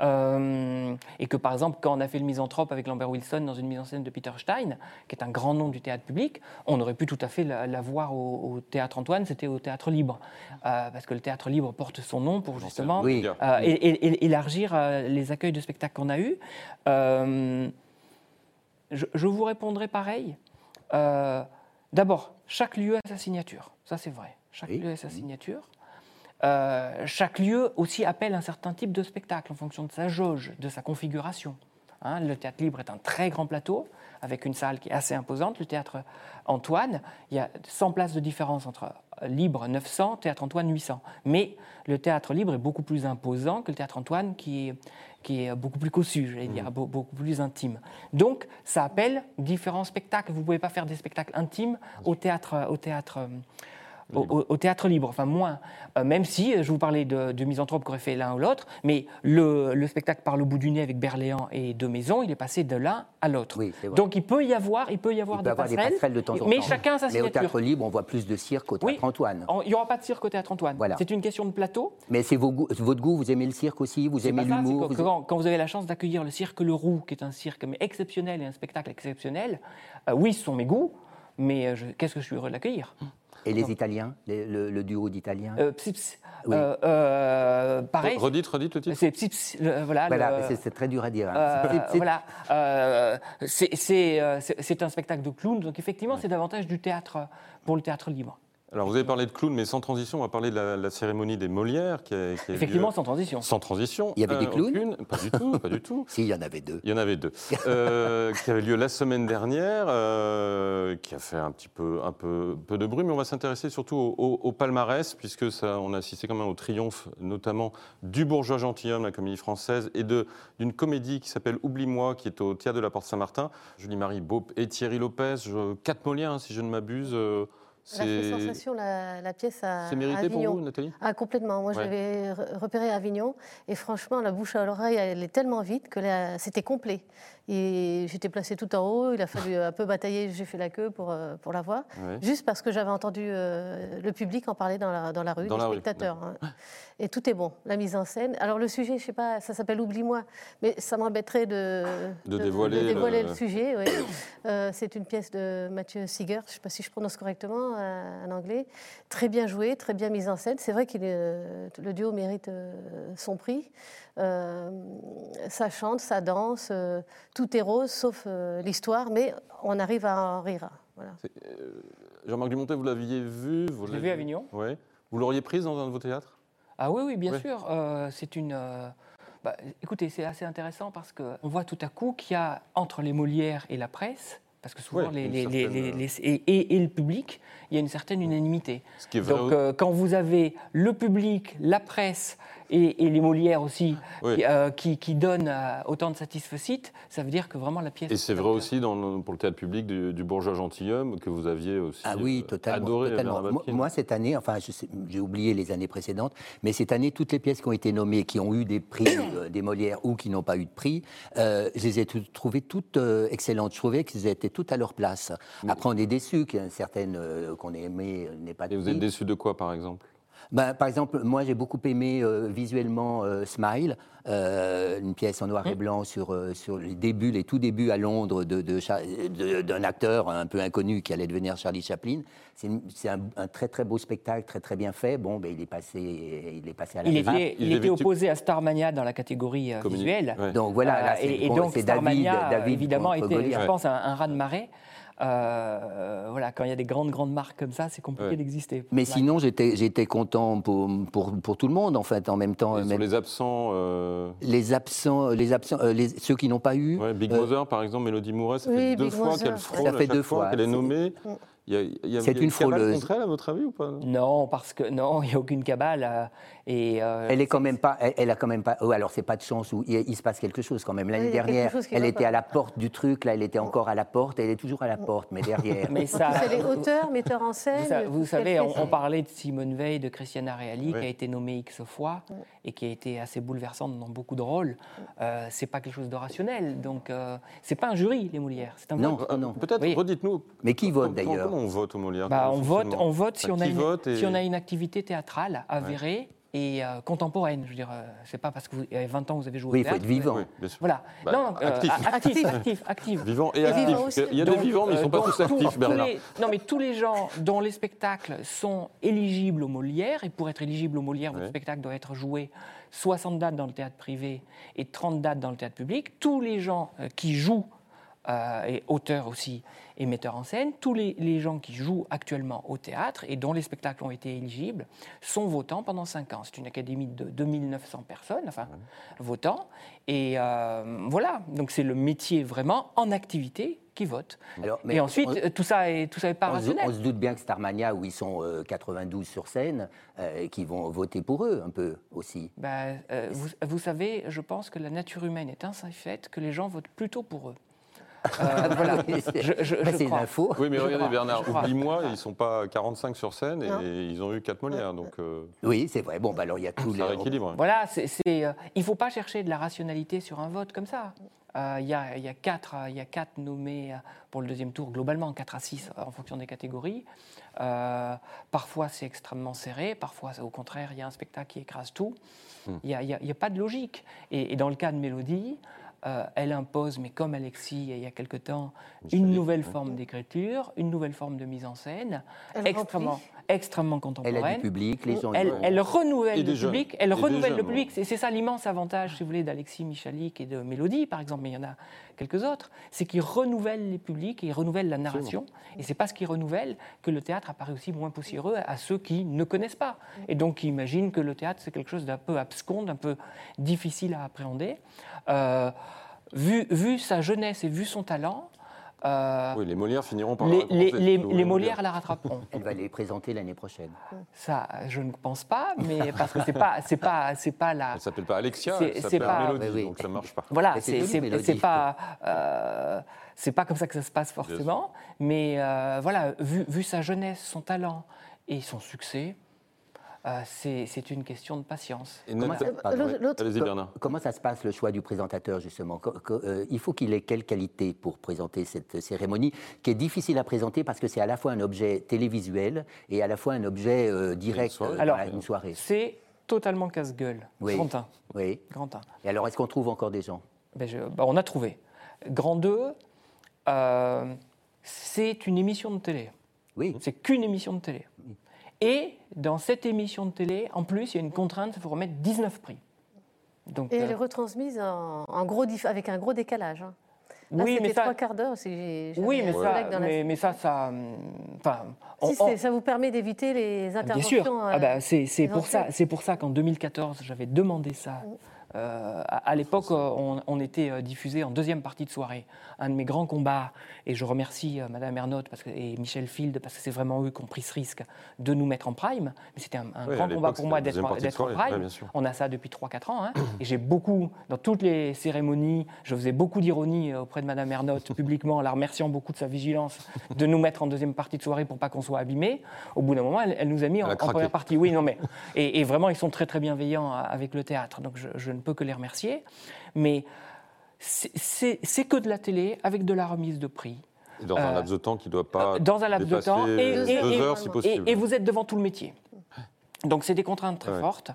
Speaker 4: Euh, et que, par exemple, quand on a fait le Misanthrope avec Lambert Wilson dans une mise en scène de Peter Stein, qui est un grand nom du théâtre public, on aurait pu tout à fait la, la voir au, au théâtre Antoine, c'était au théâtre libre. Euh, parce que le théâtre libre porte son nom pour justement
Speaker 6: Oui.
Speaker 4: euh, et, et- et élargir les accueils de spectacles qu'on a eus. Euh, je, je vous répondrai pareil. D'abord, chaque lieu a sa signature. Ça, c'est vrai. Chaque
Speaker 6: Oui.
Speaker 4: lieu a sa signature. Euh, chaque lieu aussi appelle un certain type de spectacle en fonction de sa jauge, de sa configuration. Hein, le théâtre libre est un très grand plateau avec une salle qui est assez imposante. Le théâtre Antoine, il y a 100 places de différence entre euh, libre 900, théâtre Antoine 800. Mais le théâtre libre est beaucoup plus imposant que le théâtre Antoine qui est, qui est beaucoup plus cossu, j'allais dire, beau- beaucoup plus intime. Donc ça appelle différents spectacles. Vous ne pouvez pas faire des spectacles intimes au théâtre, au théâtre euh, au, théâtre libre, enfin moins, Euh, même si euh, je vous parlais de, de Misanthrope qu'aurait fait l'un ou l'autre, mais le, le spectacle par le bout du nez avec Berléand et De Maison, il est passé de l'un à l'autre.
Speaker 6: Oui.
Speaker 4: Donc il peut y avoir, il peut y avoir,
Speaker 6: Il peut
Speaker 4: des,
Speaker 6: avoir des
Speaker 4: passerelles,
Speaker 6: passerelles de temps en temps.
Speaker 4: mais chacun a sa
Speaker 6: Mais au
Speaker 4: signature.
Speaker 6: théâtre libre, on voit plus de cirque qu'au théâtre
Speaker 4: Oui.
Speaker 6: Antoine.
Speaker 4: Il n'y aura pas de cirque au théâtre Antoine.
Speaker 6: Voilà.
Speaker 4: C'est une question de plateau.
Speaker 6: Mais c'est votre goût, vous aimez le cirque aussi, vous aimez l'humour. vous-
Speaker 4: quand, quand vous avez la chance d'accueillir le cirque Le Roux, qui est un cirque mais exceptionnel et un spectacle exceptionnel, euh, oui, ce sont mes goûts, mais qu'est-ce que je suis heureux de l'accueillir?
Speaker 6: Et les Italiens, les- le, le duo d'Italiens
Speaker 4: Euh, Psips,
Speaker 6: Oui.
Speaker 4: euh, euh, pareil.
Speaker 3: Redites, redites le titre.
Speaker 4: C'est Psips, le- voilà.
Speaker 6: Voilà,
Speaker 4: le-
Speaker 6: c'est- très dur à dire. hein.
Speaker 4: euh,
Speaker 6: C'est- c'est-
Speaker 4: voilà, Euh, c'est- un spectacle de clown, donc effectivement, c'est davantage du théâtre pour le théâtre libre.
Speaker 3: Alors, vous avez parlé de clown, mais sans transition, on va parler de la, la cérémonie des Molières qui a, qui a
Speaker 4: Effectivement,
Speaker 3: lieu-
Speaker 4: sans transition.
Speaker 3: sans transition.
Speaker 6: Il y avait des clowns
Speaker 3: aucune. Pas du tout, pas du tout. [LAUGHS]
Speaker 6: Si, il y en avait deux.
Speaker 3: Il y en avait deux, euh, qui avait lieu la semaine dernière, euh, qui a fait un petit peu, un peu, peu de bruit, mais on va s'intéresser surtout au, au- au palmarès, puisque ça, on a assisté quand même au triomphe, notamment du Bourgeois gentilhomme, la comédie française, et d'une comédie qui s'appelle Oublie-moi, qui est au Théâtre de la Porte Saint-Martin. Julie-Marie Beaupe et Thierry Lopez, je- quatre Molières, hein, si je ne m'abuse.
Speaker 5: Elle a fait
Speaker 3: c'est
Speaker 5: sensation, la, la pièce à,
Speaker 3: c'est
Speaker 5: à
Speaker 3: mérité pour
Speaker 5: Avignon.
Speaker 3: vous, Nathalie?
Speaker 5: Ah, complètement. Moi,
Speaker 3: Ouais.
Speaker 5: je l'avais re- repéré à Avignon. Et franchement, la bouche à l'oreille, elle est tellement vite que c'était complet. Et j'étais placée tout en haut. Il a fallu un peu batailler. J'ai fait la queue pour, euh, pour la voir. Juste parce que j'avais entendu euh, le public en parler dans la, dans la rue,
Speaker 3: Dans
Speaker 5: les
Speaker 3: la rue,
Speaker 5: spectateurs. hein. Et tout est bon. La mise en scène. Alors, le sujet, je sais pas, ça s'appelle Oublie-moi. Mais ça m'embêterait de,
Speaker 3: De dévoiler
Speaker 5: de dévoiler
Speaker 3: le-
Speaker 5: le, sujet. oui. [COUGHS] Euh, C'est une pièce de Mathieu Seeger. Je ne sais pas si je prononce correctement en anglais. Très bien joué, très bien mise en scène. C'est vrai que le duo mérite son prix. Ça chante, ça danse, tout est rose sauf euh, l'histoire, mais on arrive à en rire. Voilà.
Speaker 3: Jean-Marc Dumontet, vous l'aviez vu vous
Speaker 4: Je l'ai vu à Avignon.
Speaker 3: Ouais. Vous l'auriez prise dans un de vos théâtres?
Speaker 4: Ah oui, oui, bien sûr. euh, c'est une. euh, bah, écoutez, c'est assez intéressant parce qu'on voit tout à coup qu'il y a entre les Molières et la presse, parce que souvent
Speaker 3: Ouais,
Speaker 4: les,
Speaker 3: certaine, euh,
Speaker 4: et, et- et le public, il y a une certaine unanimité.
Speaker 3: Ce qui est vrai
Speaker 4: Donc euh, quand vous avez le public, la presse et, et les Molières aussi
Speaker 3: Oui.
Speaker 4: qui, euh, qui, qui donnent euh, autant de satisfecit, ça veut dire que vraiment la pièce.
Speaker 3: Et c'est vrai aussi dans le- pour le théâtre public du, du Bourgeois gentilhomme que vous aviez aussi
Speaker 6: Ah oui,
Speaker 3: euh,
Speaker 6: totalement.
Speaker 3: adoré.
Speaker 6: totalement. Moi, cette année, enfin, j'ai oublié les années précédentes, mais cette année, toutes les pièces qui ont été nommées, qui ont eu des prix, [COUGHS] euh, des Molières ou qui n'ont pas eu de prix, euh, je les ai tout- trouvées toutes euh, excellentes. Je trouvais qu'elles étaient toutes à leur place. Après, on est déçu qu'une certaine euh, qu'on ait aimé euh, n'ait pas de
Speaker 3: Et vous êtes déçu de quoi, par exemple?
Speaker 6: Ben, par exemple, moi j'ai beaucoup aimé euh, visuellement euh, Smile, euh, une pièce en noir et blanc sur, euh, sur les débuts, les tout débuts à Londres de- de de- d'un acteur un peu inconnu qui allait devenir Charlie Chaplin. C'est un, un très très beau spectacle, très très bien fait. Bon, ben, il, est passé, il est passé à la
Speaker 4: Il
Speaker 6: télé.
Speaker 4: était,
Speaker 3: il
Speaker 4: était opposé à Starmania dans la catégorie euh, visuelle.
Speaker 3: Ouais.
Speaker 6: Donc voilà, là, c'est
Speaker 4: et, donc
Speaker 6: David,
Speaker 4: Starmania, euh,
Speaker 6: David
Speaker 4: évidemment, était, je pense, un, un raz de marée. Euh, voilà, quand il y a des grandes, grandes marques comme ça, c'est compliqué d'exister.
Speaker 6: Mais sinon, j'étais content pour, pour, pour, tout le monde, en fait, en même temps.
Speaker 3: Sur les absents
Speaker 6: euh, Les absents, les absents les, ceux qui n'ont pas eu.
Speaker 3: Big Brother, par exemple, Mélodie Mouret, ça fait deux fois qu'elle frôle, ça fait deux fois qu'elle est nommée.
Speaker 6: C'est une frauleuse.
Speaker 3: contre elle, à votre avis, ou pas?
Speaker 4: Non, parce que non, il n'y a aucune cabale. Euh, et
Speaker 6: euh, elle est quand même pas. Elle, a quand même pas. Oh, alors c'est pas de chance où il, se passe quelque chose quand même. L'année dernière, elle était à la porte du truc. Là, elle était encore à la porte. Elle est toujours à la porte, mais derrière.
Speaker 5: mais ça. Vous savez, auteur, metteur en scène.
Speaker 4: Vous, savez, on, parlait de Simone Veil, de Christiana Reali, qui a été nommée X fois et qui a été assez bouleversante dans beaucoup de rôles. Euh, c'est pas quelque chose de rationnel. Donc euh, c'est pas un jury les Molières. C'est un
Speaker 6: non, non.
Speaker 3: Peut-être. Redites-nous.
Speaker 6: Mais qui vote d'ailleurs
Speaker 3: on vote aux Molières?
Speaker 4: Bah, on, vote, on vote si, on a, une, si on a une activité théâtrale avérée et euh, contemporaine. Je veux dire, euh, c'est pas parce que vous avez 20 ans que vous avez joué
Speaker 6: oui,
Speaker 4: au théâtre.
Speaker 6: Oui, il faut être vivant.
Speaker 3: Oui,
Speaker 4: voilà.
Speaker 3: Bah, non, euh, actif.
Speaker 4: actif, actif, actif,
Speaker 3: Vivant et, actif. il y a des vivants, mais ils ne sont pas tous actifs, Bernard.
Speaker 4: non, mais tous les gens dont les spectacles sont éligibles aux Molières, et pour être éligible aux Molières, votre spectacle doit être joué 60 dates dans le théâtre privé et 30 dates dans le théâtre public. Tous les gens qui jouent euh, et auteur aussi et metteur en scène, tous les, gens qui jouent actuellement au théâtre et dont les spectacles ont été éligibles sont votants pendant 5 ans. C'est une académie de 2900 personnes, enfin, votants. Et euh, voilà, donc c'est le métier vraiment en activité qui vote. et ensuite, tout ça est tout ça est pas rationnel.
Speaker 6: on se doute bien que Starmania, où ils sont 92 euh, sur scène, qui vont voter pour eux un peu aussi.
Speaker 4: Ben, vous, vous, savez, je pense que la nature humaine est ainsi faite que les gens votent plutôt pour eux.
Speaker 6: Euh, voilà. [LAUGHS] c'est une info.
Speaker 3: Oui, mais regardez, Bernard, oublie-moi, ils ne sont pas 45 sur scène et ils ont eu 4 Molières. Donc,
Speaker 6: euh, Oui, c'est vrai. Bon, bah, alors il y a tout
Speaker 3: les. rééquilibre.
Speaker 4: Voilà, c'est, euh, il ne faut pas chercher de la rationalité sur un vote comme ça. Il y, a, y, a quatre, y a quatre nommés pour le deuxième tour, globalement 4 à 6 en fonction des catégories. parfois c'est extrêmement serré, parfois au contraire il y a un spectacle qui écrase tout. Hmm. Il n'y a, a, pas de logique. Et, et, dans le cas de Mélodie, euh, elle impose, mais comme Alexis il y a quelque temps, une nouvelle forme d'écriture, une nouvelle forme de mise en scène, extrêmement, extrêmement contemporaine.
Speaker 6: Elle a du public, les gens.
Speaker 4: Elle, elle renouvelle le public. Elle renouvelle le public. C'est ça l'immense avantage, si vous voulez, d'Alexis Michalik et de Mélodie, par exemple, mais il y en a quelques autres, c'est qu'ils renouvellent les publics et ils renouvellent la narration. Et c'est parce qu'ils renouvellent que le théâtre apparaît aussi moins poussiéreux à ceux qui ne connaissent pas. Et donc qui imaginent que le théâtre, c'est quelque chose d'un peu abscon, d'un peu difficile à appréhender. Euh, vu, vu, sa jeunesse et vu son talent,
Speaker 3: euh, oui, les Molières finiront par
Speaker 4: les, les, les, les Molières la rattraperont.
Speaker 6: Elle va les présenter l'année prochaine.
Speaker 4: Ça, je ne pense pas, mais parce que c'est pas, c'est pas, c'est pas la.
Speaker 3: Elle s'appelle pas Alexia, elle s'appelle pas... Mélodie, donc ça marche pas.
Speaker 4: Voilà, c'est pas, euh, c'est pas comme ça que ça se passe forcément, mais euh, voilà, vu, vu sa jeunesse, son talent et son succès, euh, c'est une question de patience.
Speaker 6: Comment ça, comment ça, se passe le choix du présentateur justement? Euh, Il faut qu'il ait quelle qualité pour présenter cette cérémonie qui est difficile à présenter parce que c'est à la fois un objet télévisuel et à la fois un objet euh, direct
Speaker 4: à
Speaker 6: une soirée.
Speaker 4: C'est totalement casse-gueule.
Speaker 6: Oui.
Speaker 4: Grand 1.
Speaker 6: Oui.
Speaker 4: Grand 1.
Speaker 6: Et alors est-ce qu'on trouve encore des gens?
Speaker 4: Ben ben, On a trouvé. Grand 2, c'est une émission de télé.
Speaker 6: Oui.
Speaker 4: C'est qu'une émission de télé. Et dans cette émission de télé, en plus, il y a une contrainte, il faut remettre 19 prix.
Speaker 5: Donc, et elle est euh, retransmise en, gros, avec un gros décalage. Hein. oui, mais ça, trois quarts d'heure.
Speaker 4: Oui, mais ça, mais, ça, ça,
Speaker 5: si ça vous permet d'éviter les interventions.
Speaker 4: Bien sûr. ah bah, c'est pour ça, c'est pour ça qu'en 2014, j'avais demandé ça. Mm. Euh, à, l'époque, on, on, était euh, diffusé en deuxième partie de soirée. Un de mes grands combats, et je remercie euh, Madame Ernotte parce que, et Michel Field, parce que c'est vraiment eux qui ont pris ce risque de nous mettre en prime. Mais c'était un, grand combat pour moi d'être en prime. on a ça depuis 3-4 ans. Hein. et j'ai beaucoup, dans toutes les cérémonies, je faisais beaucoup d'ironie auprès de Madame Ernotte, [LAUGHS] publiquement, en la remerciant beaucoup de sa vigilance de nous mettre en deuxième partie de soirée pour pas qu'on soit abîmé. Au bout d'un moment, elle, nous a mis en, première partie. Oui, non, mais. Et, vraiment, ils sont très très bienveillants avec le théâtre. Donc je, je ne peut que les remercier. Mais c'est que de la télé avec de la remise de prix.
Speaker 3: dans un laps de temps qui ne doit pas. Euh,
Speaker 4: dans un laps de temps.
Speaker 3: Et, deux heures, si possible.
Speaker 4: Et, vous êtes devant tout le métier. Donc c'est des contraintes très fortes.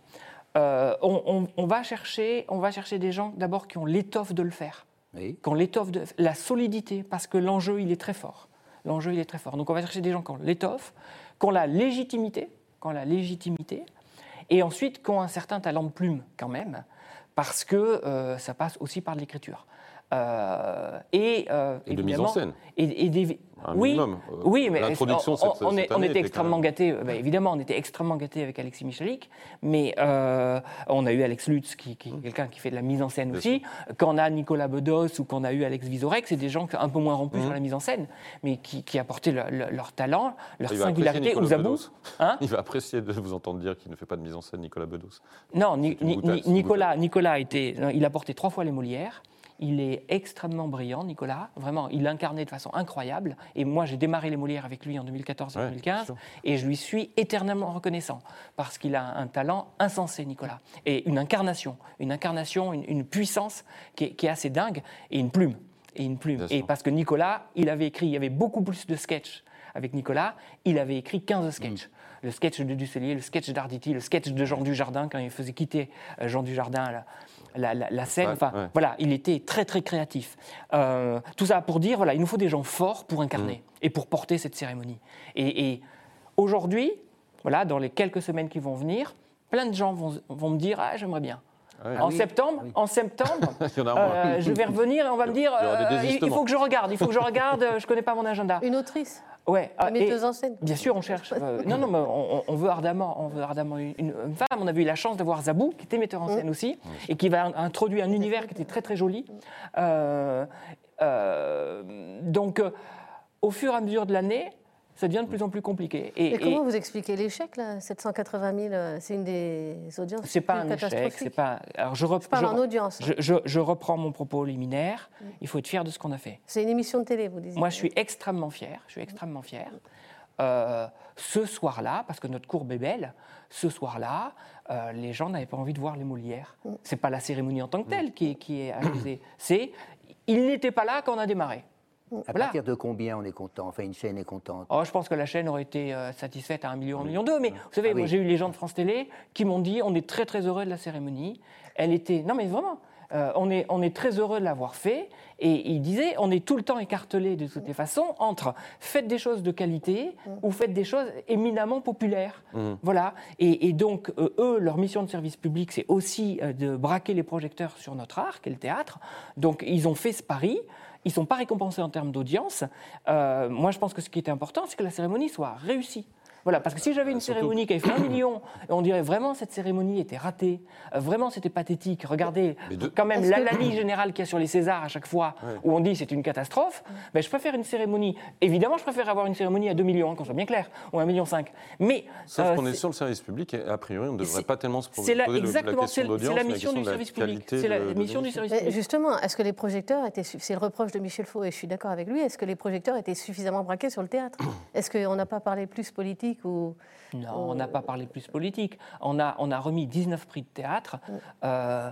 Speaker 4: Euh, on, va chercher, on va chercher des gens d'abord qui ont l'étoffe de le faire. Oui. Qui ont l'étoffe de la solidité, parce que l'enjeu, il est très fort. L'enjeu, il est très fort. Donc on va chercher des gens qui ont l'étoffe, qui ont la légitimité, qui ont la légitimité, et ensuite qui ont un certain talent de plume quand même parce que euh, ça passe aussi par l'écriture.
Speaker 3: Et, et de mise en scène.
Speaker 4: Et, des, oui, euh, oui, mais l'introduction, on, on, était extrêmement gâtés. Bah, évidemment, on était extrêmement gâtés avec Alexis Michalik, mais euh, on a eu Alex Lutz, qui, qui mmh. quelqu'un qui fait de la mise en scène aussi. Quand on a Nicolas Bedos ou qu'on a eu Alex Vizorek, c'est des gens un peu moins rompus mmh. sur la mise en scène, mais qui, qui apportaient leur talent, leur singularité aux abous.
Speaker 3: Hein il va apprécier de vous entendre dire qu'il ne fait pas de mise en scène, Nicolas Bedos.
Speaker 4: Non, Nicolas, Nicolas était, il a porté trois fois les Molières. Il est extrêmement brillant, Nicolas. Vraiment, il l'incarnait de façon incroyable. Et moi, j'ai démarré les Molières avec lui en 2014-2015. et je lui suis éternellement reconnaissant. Parce qu'il a un talent insensé, Nicolas. Et une incarnation. Une incarnation, une, puissance qui est, assez dingue. Et une plume. Et une plume. Et parce que Nicolas, il avait écrit, il y avait beaucoup plus de sketchs avec Nicolas. Il avait écrit 15 sketchs. Mm. le sketch de Dusselier, le sketch d'Arditi, le sketch de Jean Dujardin quand il faisait quitter euh, Jean Dujardin la, scène. enfin, voilà, il était très très créatif. Euh, tout ça pour dire, voilà, il nous faut des gens forts pour incarner mm. et pour porter cette cérémonie. Et, aujourd'hui, voilà, dans les quelques semaines qui vont venir, plein de gens vont, vont me dire, ah, j'aimerais bien. Ah en, septembre, [LAUGHS] ah en septembre, euh, je vais revenir et on va me dire euh, il, faut que je regarde, il faut que je regarde, je ne connais pas mon agenda.
Speaker 5: Une autrice
Speaker 4: Ouais.
Speaker 5: Metteuse en scène
Speaker 4: Bien sûr, on cherche. [LAUGHS] non, non, mais on, veut ardemment, on veut ardemment une, femme. On a eu la chance d'avoir Zabou, qui était metteur en mmh. scène aussi, et qui va introduire un univers qui était très très joli. Euh, donc, au fur et à mesure de l'année, ça devient de plus en plus compliqué.
Speaker 5: Et, comment vous expliquez l'échec, là? 780 000, euh, c'est une des audiences
Speaker 4: C'est pas un échec, c'est pas...
Speaker 5: Alors je, rep... je parle en audience.
Speaker 4: Je, reprends mon propos liminaire. Mm. Il faut être fier de ce qu'on a fait.
Speaker 5: C'est une émission de télé, vous dites
Speaker 4: Moi, je suis extrêmement fier. Je suis extrêmement fier. Euh, ce soir-là, parce que notre courbe est belle, ce soir-là, euh, les gens n'avaient pas envie de voir les Molières. Ce mm. C'est pas la cérémonie en tant que telle qui, qui est accusée. C'est, ils n'étaient pas là quand on a démarré.
Speaker 6: À partir de combien on est content? Enfin, une chaîne est contente
Speaker 4: oh, Je pense que la chaîne aurait été euh, satisfaite à un million, un million deux. Mais vous savez, ah j'ai eu les gens de France Télé qui m'ont dit on est très très heureux de la cérémonie. Elle était. Non, mais vraiment. Euh, on, est, on est très heureux de l'avoir fait. Et il disait, on est tout le temps écartelé de toutes les façons entre faites des choses de qualité ou faites des choses éminemment populaires. Mmh. Voilà. Et, donc, euh, eux, leur mission de service public, c'est aussi de braquer les projecteurs sur notre art, qui est le théâtre. Donc, ils ont fait ce pari. Ne sont pas récompensés en termes d'audience. Euh, moi, je pense que ce qui était important, c'est que la cérémonie soit réussie. Voilà, parce que si j'avais une cérémonie qui avait fait un million, on dirait vraiment cette cérémonie était ratée, euh, vraiment c'était pathétique. Regardez quand même l'analyse générale qu'il y a sur les Césars à chaque fois, où on dit c'est une catastrophe. Ben, je préfère une cérémonie. Évidemment, je préfère avoir une cérémonie à 2 millions, hein, qu'on soit bien clair, ou à 1,5 million. Mais
Speaker 3: sauf euh, qu'on est sur le service public et a priori on ne devrait pas tellement se poser la, exactement,
Speaker 4: c'est la mission du service public. C'est la mission du service public.
Speaker 5: Justement, est-ce que les projecteurs étaient, c'est le reproche de Michel Faux et je suis d'accord avec lui, est-ce que les projecteurs étaient suffisamment braqués sur le théâtre? Est-ce qu'on n'a pas parlé plus politique
Speaker 4: non, on n'a pas parlé plus politique. On a, on a remis 19 prix de théâtre. Euh,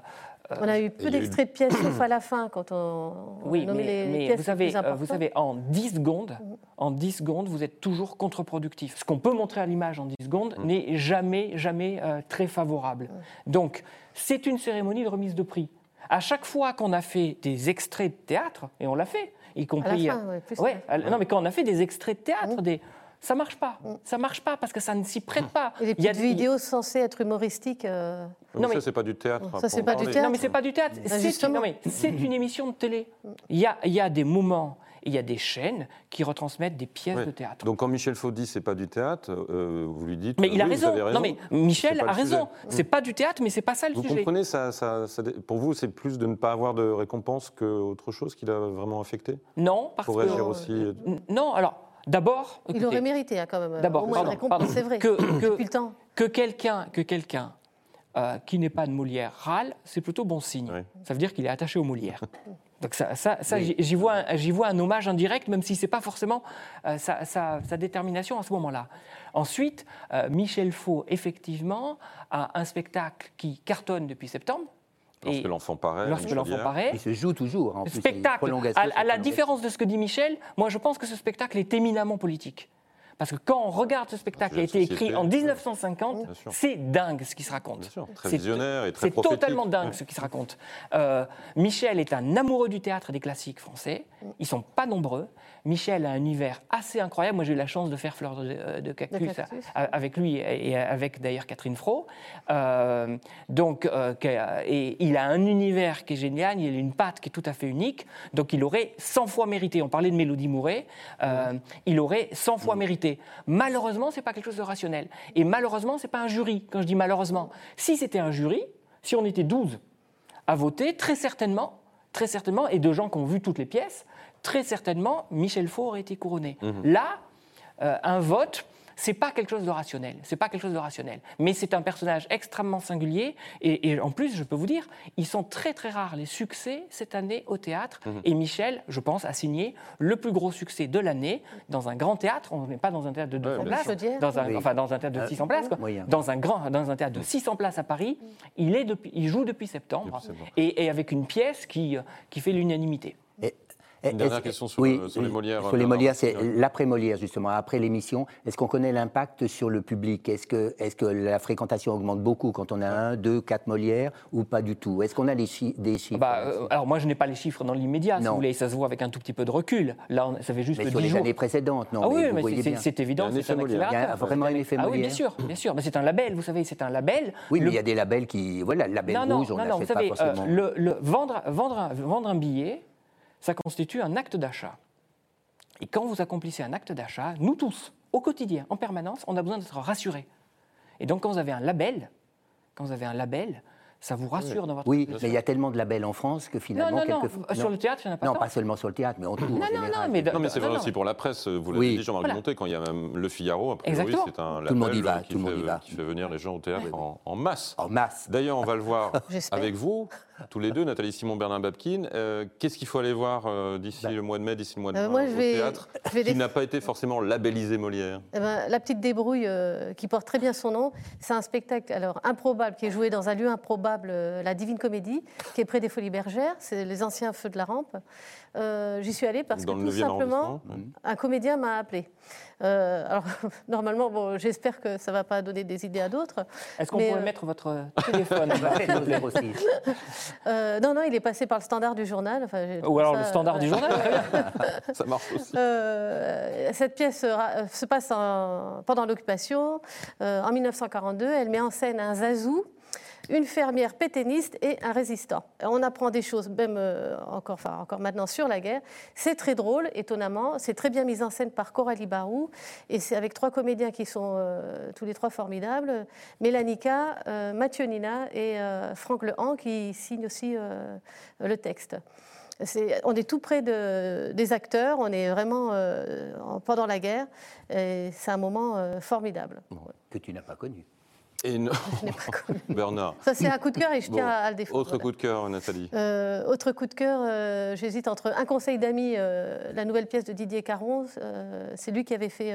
Speaker 5: on a eu peu d'extraits de pièces, [COUGHS] sauf à la fin, quand on,
Speaker 4: oui, mais, les, mais vous, savez, euh, vous savez, en 10 secondes, mm. en 10 secondes, vous êtes toujours contre-productif. Ce qu'on peut montrer à l'image en 10 secondes mm. n'est jamais, jamais euh, très favorable. Mm. Donc, c'est une cérémonie de remise de prix. À chaque fois qu'on a fait des extraits de théâtre, et on l'a fait, y compris...
Speaker 5: À la fin, ouais,
Speaker 4: non, mais quand on a fait des extraits de théâtre, des ça marche pas. Mm. Ça marche pas parce que ça ne s'y prête pas.
Speaker 5: Et les petites vidéos censées être humoristiques.
Speaker 3: Euh, non, mais ça c'est pas du théâtre.
Speaker 5: Ça c'est pas du théâtre.
Speaker 4: Non mais c'est pas du théâtre. Bah, c'est une émission de télé. Il y a, il y a des moments il y a des chaînes qui retransmettent des pièces de théâtre.
Speaker 3: Donc quand Michel Faux dit c'est pas du théâtre, euh, vous lui dites.
Speaker 4: Mais il a raison. Non mais Michel a raison. C'est pas du théâtre, mais c'est pas ça le
Speaker 3: sujet.
Speaker 4: Vous
Speaker 3: comprenez ça, Pour vous, c'est plus de ne pas avoir de récompense qu'autre chose qui l'a vraiment affecté?
Speaker 4: Non, parce
Speaker 3: pour réagir aussi. Euh,
Speaker 4: non, alors D'abord.
Speaker 5: Il aurait mérité hein, quand même. D'abord, c'est vrai.
Speaker 4: Que, que, que quelqu'un que quelqu'un euh, qui n'est pas de Molière râle, c'est plutôt bon signe. Ça veut dire qu'il est attaché aux Molières. Donc ça, ça, ça j'y vois, vois, un hommage indirect, même si ce n'est pas forcément euh, sa, sa, détermination à ce moment-là. Ensuite, euh, Michel Faux, effectivement, a un spectacle qui cartonne depuis septembre,
Speaker 3: Lorsque l'enfant paraît.
Speaker 4: Lorsque l'enfant paraît.
Speaker 6: Il se joue toujours. En
Speaker 4: spectacle. à, la différence de ce que dit Michel, moi je pense que ce spectacle est éminemment politique. Parce que quand on regarde ce spectacle qui a été écrit en 1950, c'est dingue ce qui se raconte.
Speaker 3: Très visionnaire et très
Speaker 4: C'est totalement dingue ce qui se raconte. Euh, Michel est un amoureux du théâtre et des classiques français. Ils sont pas nombreux. Michel a un univers assez incroyable. Moi, j'ai eu la chance de faire Fleur de, euh, cactus, avec lui et avec d'ailleurs Catherine Fro. Euh, donc, euh, et il a un univers qui est génial. Il a une patte qui est tout à fait unique. Donc, il aurait 100 fois mérité. On parlait de Mélodie Mouret. il aurait 100 fois mérité. Malheureusement, c'est pas quelque chose de rationnel. Et malheureusement, c'est pas un jury. Quand je dis malheureusement, si c'était un jury, si on était 12 à voter, très certainement, très certainement, et de gens qui ont vu toutes les pièces, très certainement, Michel Faux aurait été couronné. Mhm. Là, euh, un vote c'est pas quelque chose de rationnel. C'est pas quelque chose de rationnel. Mais c'est un personnage extrêmement singulier. Et, en plus, je peux vous dire, ils sont très très rares les succès cette année au théâtre. Mhm. Et Michel, je pense, a signé le plus gros succès de l'année dans un grand théâtre. On n'est pas dans un théâtre de 200 places, dans un, enfin dans un théâtre de 600 euh, places, dans un grand, dans un théâtre de 600 places à Paris. Il est depuis, il joue depuis septembre, Et, avec une pièce qui qui fait l'unanimité.
Speaker 3: Une dernière question sur, les Molières.
Speaker 6: Sur les Molières, c'est l'après-Molière, justement, après l'émission. Est-ce qu'on connaît l'impact sur le public? Est-ce que, est que la fréquentation augmente beaucoup quand on a un, deux, quatre Molières ou pas du tout? Est-ce qu'on a des chiffres?
Speaker 4: Bah, euh, Alors, moi, je n'ai pas les chiffres dans l'immédiat, si vous voulez. Ça se voit avec un tout petit peu de recul. Là, ça fait juste
Speaker 6: mais
Speaker 4: sur
Speaker 6: les années précédentes, non
Speaker 4: Ah oui, mais c'est évident.
Speaker 6: Il y a vraiment un effet Molière.
Speaker 4: Ah oui, bien sûr. Bien sûr. Mais c'est un label, vous savez, c'est un label.
Speaker 6: Oui, mais il y a des labels qui. Voilà, le label rouge, on n'achète pas forcément.
Speaker 4: Vendre, vendre, vendre un billet ça constitue un acte d'achat. Et quand vous accomplissez un acte d'achat, nous tous, au quotidien, en permanence, on a besoin d'être rassurés. Et donc quand vous avez un label, quand vous avez un label, ça vous rassure dans votre
Speaker 6: Oui, mais il y a tellement de labels en France que finalement.
Speaker 4: Non, non, non. Sur le théâtre, il n'y en a pas.
Speaker 6: Non, pas seulement sur le théâtre, mais en tout.
Speaker 4: Non, non, non, mais,
Speaker 3: non, mais c'est vrai aussi pour la presse. Vous l'avez dit, Jean-Marc Monté, quand il y a même Le Figaro, après, c'est un label qui, fait, qui, fait, venir les gens au théâtre en, en, masse.
Speaker 6: En masse.
Speaker 3: D'ailleurs, on va le voir [LAUGHS] avec vous, tous les deux, Nathalie Simon, Bernard Babkin. Euh, qu'est-ce qu'il faut aller voir euh, d'ici bah. le mois de mai, d'ici le mois de euh, mai au théâtre, qui n'a pas été forcément labellisé Molière?
Speaker 5: Eh ben, La petite débrouille, qui porte très bien son nom, c'est un spectacle alors improbable qui est joué dans un lieu improbable, la Divine Comédie, qui est près des Folies Bergères. C'est les anciens feux de la rampe. Euh, j'y suis allée parce que tout simplement, un comédien m'a appelé. Euh, alors, [LAUGHS] normalement, bon, j'espère que ça ne va pas donner des idées à d'autres.
Speaker 4: Est-ce qu'on pourrait euh, mettre votre téléphone [LAUGHS]
Speaker 5: Non, non, il est passé par le standard du journal. Enfin,
Speaker 4: Ou alors le standard du journal, [LAUGHS]
Speaker 3: ça marche aussi.
Speaker 5: cette pièce se passe pendant l'occupation, en 1942. Elle met en scène un zazou une fermière pétainiste et un résistant. On apprend des choses, même euh, encore, maintenant sur la guerre. C'est très drôle, étonnamment. C'est très bien mis en scène par Coralie Barou. Et c'est avec trois comédiens qui sont euh, tous les trois formidables. Mélanie K, euh, Mathieu Nina et Franck Lehan qui signent aussi le texte. on est tout près de, des acteurs, on est vraiment pendant la guerre. C'est un moment formidable.
Speaker 6: que tu n'as pas connu.
Speaker 3: Et non. [LAUGHS] Bernard.
Speaker 5: Ça, c'est un coup de cœur et je tiens à le défendre.
Speaker 3: Autre coup de cœur, Nathalie.
Speaker 5: Euh, autre coup de cœur, euh, j'hésite entre Un conseil d'amis, euh, la nouvelle pièce de Didier Caron. c'est lui qui avait fait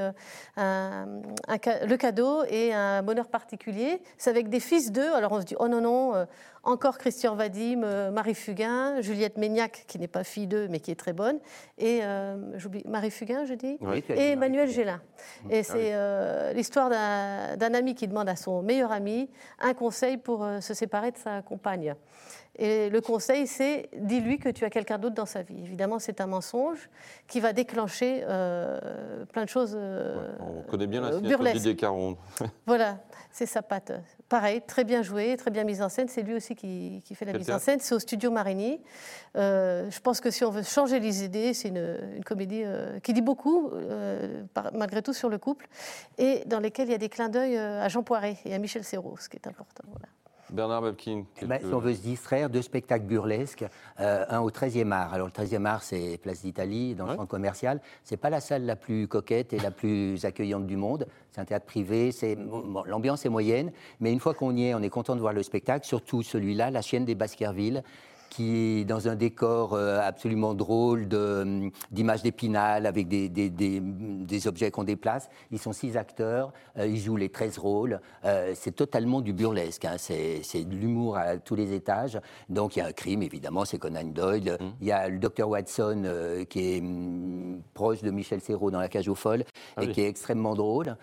Speaker 5: le cadeau et un bonheur particulier. C'est avec des fils d'eux. Alors on se dit, oh non, non, encore Christian Vadim, euh, Marie Fugain, Juliette Méniac, qui n'est pas fille d'eux, mais qui est très bonne, et euh, j'oublie Marie Fugain, je dis, et Emmanuel Gélin. Et ah c'est euh, l'histoire d'un ami qui demande à son meilleur ami un conseil pour se séparer de sa compagne. Et le conseil, c'est dis-lui que tu as quelqu'un d'autre dans sa vie. Évidemment, c'est un mensonge qui va déclencher plein de choses.
Speaker 3: on connaît bien la signature Didier Caron. [LAUGHS]
Speaker 5: voilà, c'est sa patte. Pareil, très bien joué, très bien mise en scène. C'est lui aussi qui, fait la mise en scène. C'est au studio Marigny. Euh, je pense que si on veut changer les idées, c'est une, comédie euh, qui dit beaucoup, euh, malgré tout, sur le couple, et dans lesquelles il y a des clins d'œil à Jean Poiret et à Michel Serrault, ce qui est important. Voilà.
Speaker 3: Bernard Babkin.
Speaker 6: Eh ben, si on veut se distraire, deux spectacles burlesques, euh, un au 13e art. Alors le 13e art, c'est Place d'Italie, dans le centre commercial. C'est pas la salle la plus coquette et la plus accueillante du monde. C'est un théâtre privé. C'est l'ambiance est moyenne, mais une fois qu'on y est, on est content de voir le spectacle. Surtout celui-là, La chienne des Baskerville qui est dans un décor absolument drôle d'images d'épinal avec des, des, des, objets qu'on déplace. Ils sont six acteurs, ils jouent les 13 rôles. c'est totalement du burlesque, hein. c'est de l'humour à tous les étages. Donc il y a un crime, évidemment, c'est Conan Doyle. Mmh. Il y a le docteur Watson qui est hum, proche de Michel Serrault dans La Cage aux Folles ah et qui est extrêmement drôle.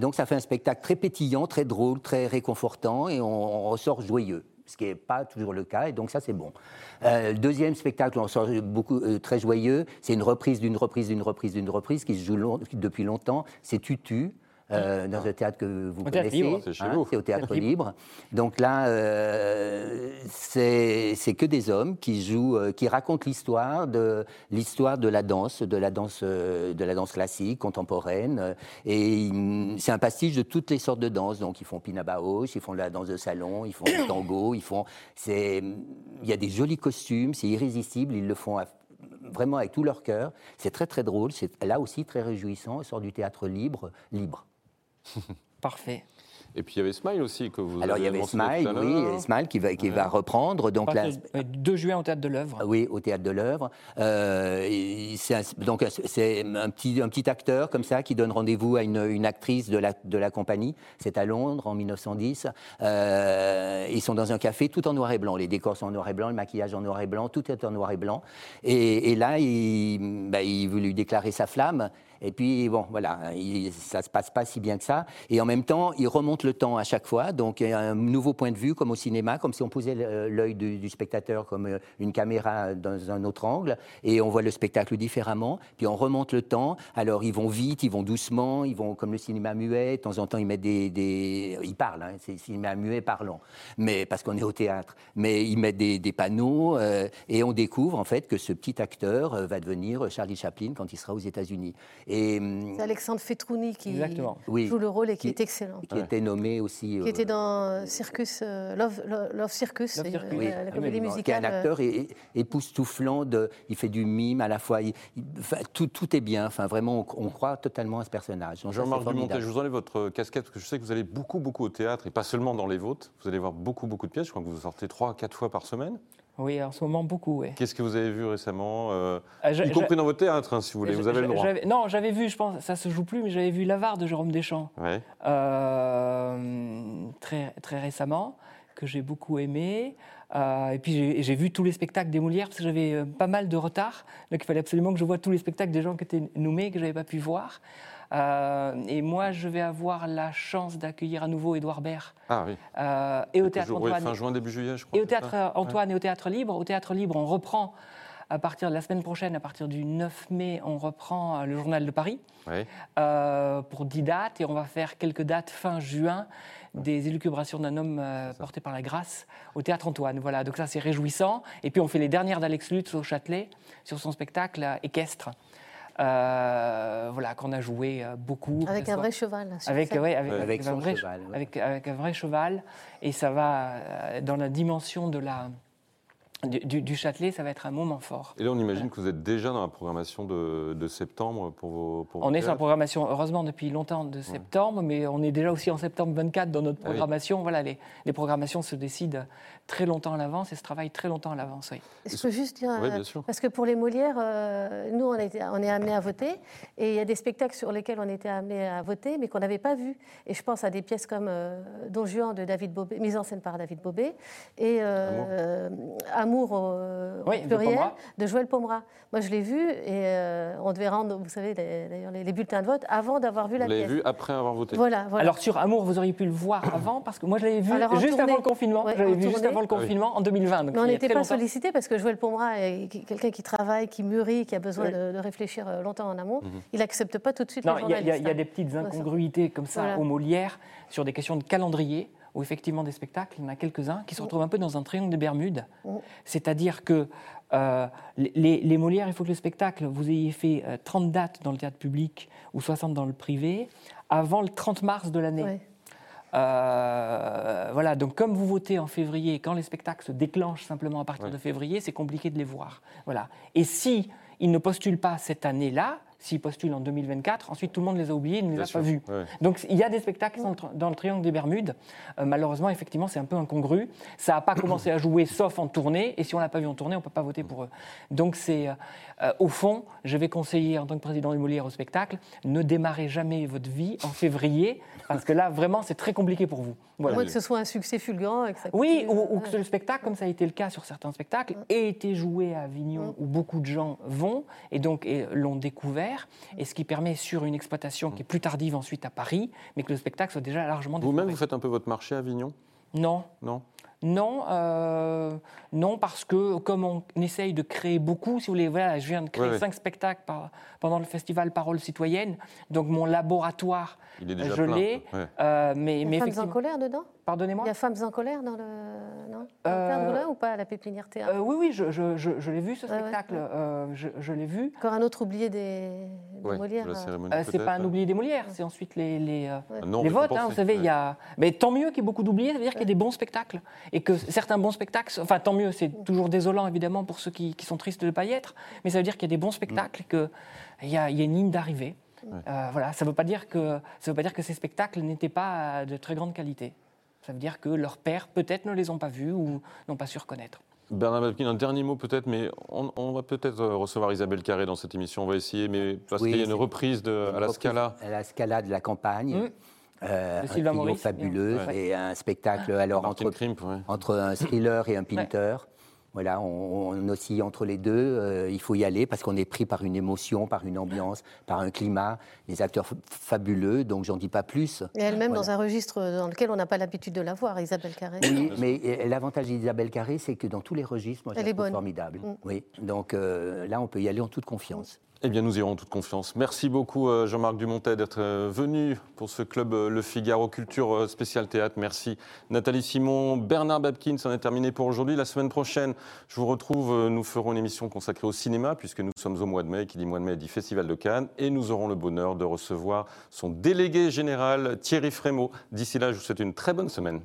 Speaker 6: donc ça fait un spectacle très pétillant, très drôle, très réconfortant et on, ressort joyeux ce qui n'est pas toujours le cas, et donc ça c'est bon. Euh, deuxième spectacle, on sort beaucoup, euh, très joyeux, c'est une reprise d'une reprise d'une reprise d'une reprise qui se joue depuis longtemps, c'est Tutu, euh, dans un théâtre que vous connaissez. Hein, c'est au théâtre libre. Donc là, euh, c'est que des hommes qui jouent, euh, qui racontent l'histoire de l'histoire de la danse, de la danse, de la danse classique, contemporaine. Et c'est un pastiche de toutes les sortes de danses. Donc ils font pinabaos, ils font de la danse de salon, ils font du tango, ils font. C'est, il y a des jolis costumes, c'est irrésistible. Ils le font vraiment avec tout leur cœur. C'est très très drôle. C'est là aussi très réjouissant. On sort du théâtre libre, libre. [LAUGHS]
Speaker 4: Parfait.
Speaker 3: Et puis il y avait Smile aussi que vous
Speaker 6: Alors il y avait Smile, oui, Smile qui va, qui va reprendre. Donc
Speaker 4: là, 2 juin au théâtre de l'œuvre.
Speaker 6: Oui, au théâtre de l'œuvre. Euh, donc c'est un petit, un petit acteur comme ça qui donne rendez-vous à une, une, actrice de la, de la compagnie. C'est à Londres en 1910. Euh, ils sont dans un café tout en noir et blanc. Les décors sont en noir et blanc, le maquillage en noir et blanc, tout est en noir et blanc. Et, et là, il, bah, il veut lui déclarer sa flamme. Et puis, bon, voilà, il, ça se passe pas si bien que ça. Et en même temps, il remonte le temps à chaque fois. Donc, il y a un nouveau point de vue, comme au cinéma, comme si on posait l'œil du, spectateur comme euh, une caméra dans un autre angle. Et on voit le spectacle différemment. Puis, on remonte le temps. Alors, ils vont vite, ils vont doucement, ils vont comme le cinéma muet. De temps en temps, ils mettent des. Ils parlent, hein, c'est le cinéma muet parlant. Mais, parce qu'on est au théâtre. Mais ils mettent des, panneaux. Euh, et on découvre, en fait, que ce petit acteur euh, va devenir Charlie Chaplin quand il sera aux États-Unis.
Speaker 5: Hum, c'est Alexandre Fetrouni qui joue le rôle et qui, est excellent.
Speaker 6: Qui était nommé aussi.
Speaker 5: Qui était dans Circus, euh, Love, Love, Circus,
Speaker 6: Love Circus. la, ah, comédie musicale. Qui est un acteur époustouflant, de, il fait du mime à la fois. tout, tout, est bien. Enfin, vraiment, on, croit totalement à ce personnage.
Speaker 3: Jean-Marc Dumontet, je vous enlève votre casquette parce que je sais que vous allez beaucoup, beaucoup au théâtre et pas seulement dans les vôtres. Vous allez voir beaucoup, beaucoup de pièces. Je crois que vous sortez trois, quatre fois par semaine.
Speaker 4: Oui, en ce moment, beaucoup.
Speaker 3: Qu'est-ce que vous avez vu récemment euh, ah, Y compris dans votre théâtre, hein, si vous voulez, vous avez le droit.
Speaker 4: Non, j'avais vu, je pense, ça se joue plus, mais j'avais vu L'Avare de Jérôme Deschamps euh, très, très récemment, que j'ai beaucoup aimé. Euh, et puis j'ai vu tous les spectacles des Molières parce que j'avais pas mal de retard. Donc il fallait absolument que je voie tous les spectacles des gens qui étaient nommés que je n'avais pas pu voir. Euh, et moi, je vais avoir la chance d'accueillir à nouveau Édouard Baird.
Speaker 3: Ah oui.
Speaker 4: Euh, et au théâtre
Speaker 3: Antoine. fin juin, début juillet, je crois.
Speaker 4: Et au théâtre Antoine et au théâtre Libre. Au théâtre Libre, on reprend à partir de la semaine prochaine, à partir du 9 mai, on reprend euh, le Journal de Paris pour 10 dates et on va faire quelques dates fin juin des élucubrations d'un homme porté par la grâce au théâtre Antoine. Voilà, donc ça c'est réjouissant. Et puis on fait les dernières d'Alex Lutz au Châtelet sur son spectacle équestre. Euh, voilà, qu'on a joué euh, beaucoup.
Speaker 5: Avec un vrai cheval.
Speaker 4: Avec, avec, avec, un vrai, cheval, avec, un vrai cheval. Et ça va euh, dans la dimension de la, du, Châtelet, ça va être un moment fort.
Speaker 3: Et là, on imagine que vous êtes déjà dans la programmation de, septembre pour vos. Pour
Speaker 4: on est sur la programmation, heureusement, depuis longtemps de septembre, mais on est déjà aussi en septembre 24 dans notre ah programmation. Voilà, les, les, programmations se décident très longtemps à l'avance et se travaillent très longtemps à l'avance. Oui.
Speaker 5: Je peux juste dire, euh, parce que pour les Molières, euh, nous, on, on est amenés à voter, et il y a des spectacles sur lesquels on était amenés à voter, mais qu'on n'avait pas vus. Et je pense à des pièces comme euh, Don Juan de David Bobet, mise en scène par David Bobet, et Amour Amour au, pluriel de Joël Pomera. Moi, je l'ai vu et euh, on devait rendre, vous savez, d'ailleurs, les, bulletins de vote avant d'avoir vu la
Speaker 3: pièce.
Speaker 5: Vous
Speaker 3: l'avez vu après avoir voté.
Speaker 5: Voilà,
Speaker 4: Alors sur Amour, vous auriez pu le voir avant parce que moi, je l'avais vu juste avant le confinement. je l'avais vu juste avant le ah confinement en 2020.
Speaker 5: Mais on n'était pas sollicité parce que Joël Pomera est quelqu'un qui travaille, qui mûrit, qui a besoin de, réfléchir euh, longtemps en amont. Mhm. Il n'accepte pas tout de suite
Speaker 4: non,
Speaker 5: les
Speaker 4: journalistes. Il y, a des petites incongruités comme ça au Molière sur des questions de calendrier où effectivement des spectacles, il y en a quelques-uns qui se retrouvent un peu dans un triangle des Bermudes. C'est-à-dire que euh, les, Molières, il faut que le spectacle, vous ayez fait 30 euh, dates dans le théâtre public ou 60 dans le privé avant le 30 mars de l'année. Euh, voilà, donc comme vous votez en février, quand les spectacles se déclenchent simplement à partir de février, c'est compliqué de les voir. Voilà. Et si ils ne postulent pas cette année-là, s'ils postulent en 2024. Ensuite, tout le monde les a oubliés, ils ne les a pas vus. Donc il y a des spectacles dans le Triangle des Bermudes. Euh, malheureusement, effectivement, c'est un peu incongru. Ça n'a pas [COUGHS] commencé à jouer sauf en tournée, et si on l'a pas vu en tournée, on ne peut pas voter pour eux. Donc c'est, euh, au fond, je vais conseiller en tant que président du Molière au spectacle, ne démarrez jamais votre vie en février, parce que là, vraiment, c'est très compliqué pour vous.
Speaker 5: Voilà. que ce soit un succès fulgurant. Et que ça
Speaker 4: oui, ou, que le spectacle, comme ça a été le cas sur certains spectacles, ait été joué à Avignon, où beaucoup de gens vont, et donc l'ont découvert, et ce qui permet sur une exploitation qui est plus tardive ensuite à Paris, mais que le spectacle soit déjà largement
Speaker 3: Vous-même, vous faites un peu votre marché à Avignon?
Speaker 4: Non.
Speaker 3: Non?
Speaker 4: Non, euh, non, parce que comme on essaye de créer beaucoup, si vous voulez, voilà, je viens de créer cinq spectacles pendant le festival Parole citoyenne, donc mon laboratoire, je l'ai.
Speaker 5: Euh, mais, mais femmes en colère dedans?
Speaker 4: Pardonnez-moi?
Speaker 5: Il y a Femmes en colère dans le. Non? Dans euh, ou pas à la Pépinière Théâtre
Speaker 4: Oui, oui, je, je, je, l'ai vu ce spectacle, je, l'ai vu.
Speaker 5: Encore un autre oublié des, Molières
Speaker 4: C'est pas un oublié des Molières, c'est ensuite les, les, les votes. Hein, vous savez, il y a. Mais tant mieux qu'il y ait beaucoup d'oubliés, ça veut dire qu'il y a des bons spectacles et que certains bons spectacles, enfin tant mieux, c'est toujours désolant évidemment pour ceux qui, sont tristes de ne pas y être, mais ça veut dire qu'il y a des bons spectacles, qu'il y, a, y a une ligne d'arrivée. Euh, voilà, ça ne veut pas dire que ça veut pas dire que ces spectacles n'étaient pas de très grande qualité. Ça veut dire que leurs pères peut-être ne les ont pas vus ou n'ont pas su reconnaître.
Speaker 3: Bernard Babkin, un dernier mot peut-être, mais on, va peut-être euh, recevoir Isabelle Carré dans cette émission. On va essayer, mais parce qu'il y a une reprise de, à la Scala.
Speaker 6: À la Scala de la campagne. Mmh. Euh, un trio fabuleux et un spectacle alors entre, entre un thriller et un pinter. Voilà, on, oscille entre les deux. Euh, il faut y aller parce qu'on est pris par une émotion, par une ambiance, par un climat. Les acteurs fabuleux, donc j'en dis pas plus.
Speaker 5: Et elle-même dans un registre dans lequel on n'a pas l'habitude de la voir, Isabelle Carré.
Speaker 6: Oui, mais l'avantage d'Isabelle Carré, c'est que dans tous les registres, moi, je la trouve formidable. Mm. Oui, donc euh, là, on peut y aller en toute confiance.
Speaker 3: Eh bien, nous irons en toute confiance. Merci beaucoup, euh, Jean-Marc Dumontet, d'être euh, venu pour ce club euh, Le Figaro Culture Spécial Théâtre. Merci, Nathalie Simon. Bernard Babkin, c'en est terminé pour aujourd'hui. La semaine prochaine, je vous retrouve. Nous ferons une émission consacrée au cinéma, puisque nous sommes au mois de mai. Qui dit mois de mai dit Festival de Cannes. Et nous aurons le bonheur de recevoir son délégué général, Thierry Frémaux. D'ici là, je vous souhaite une très bonne semaine.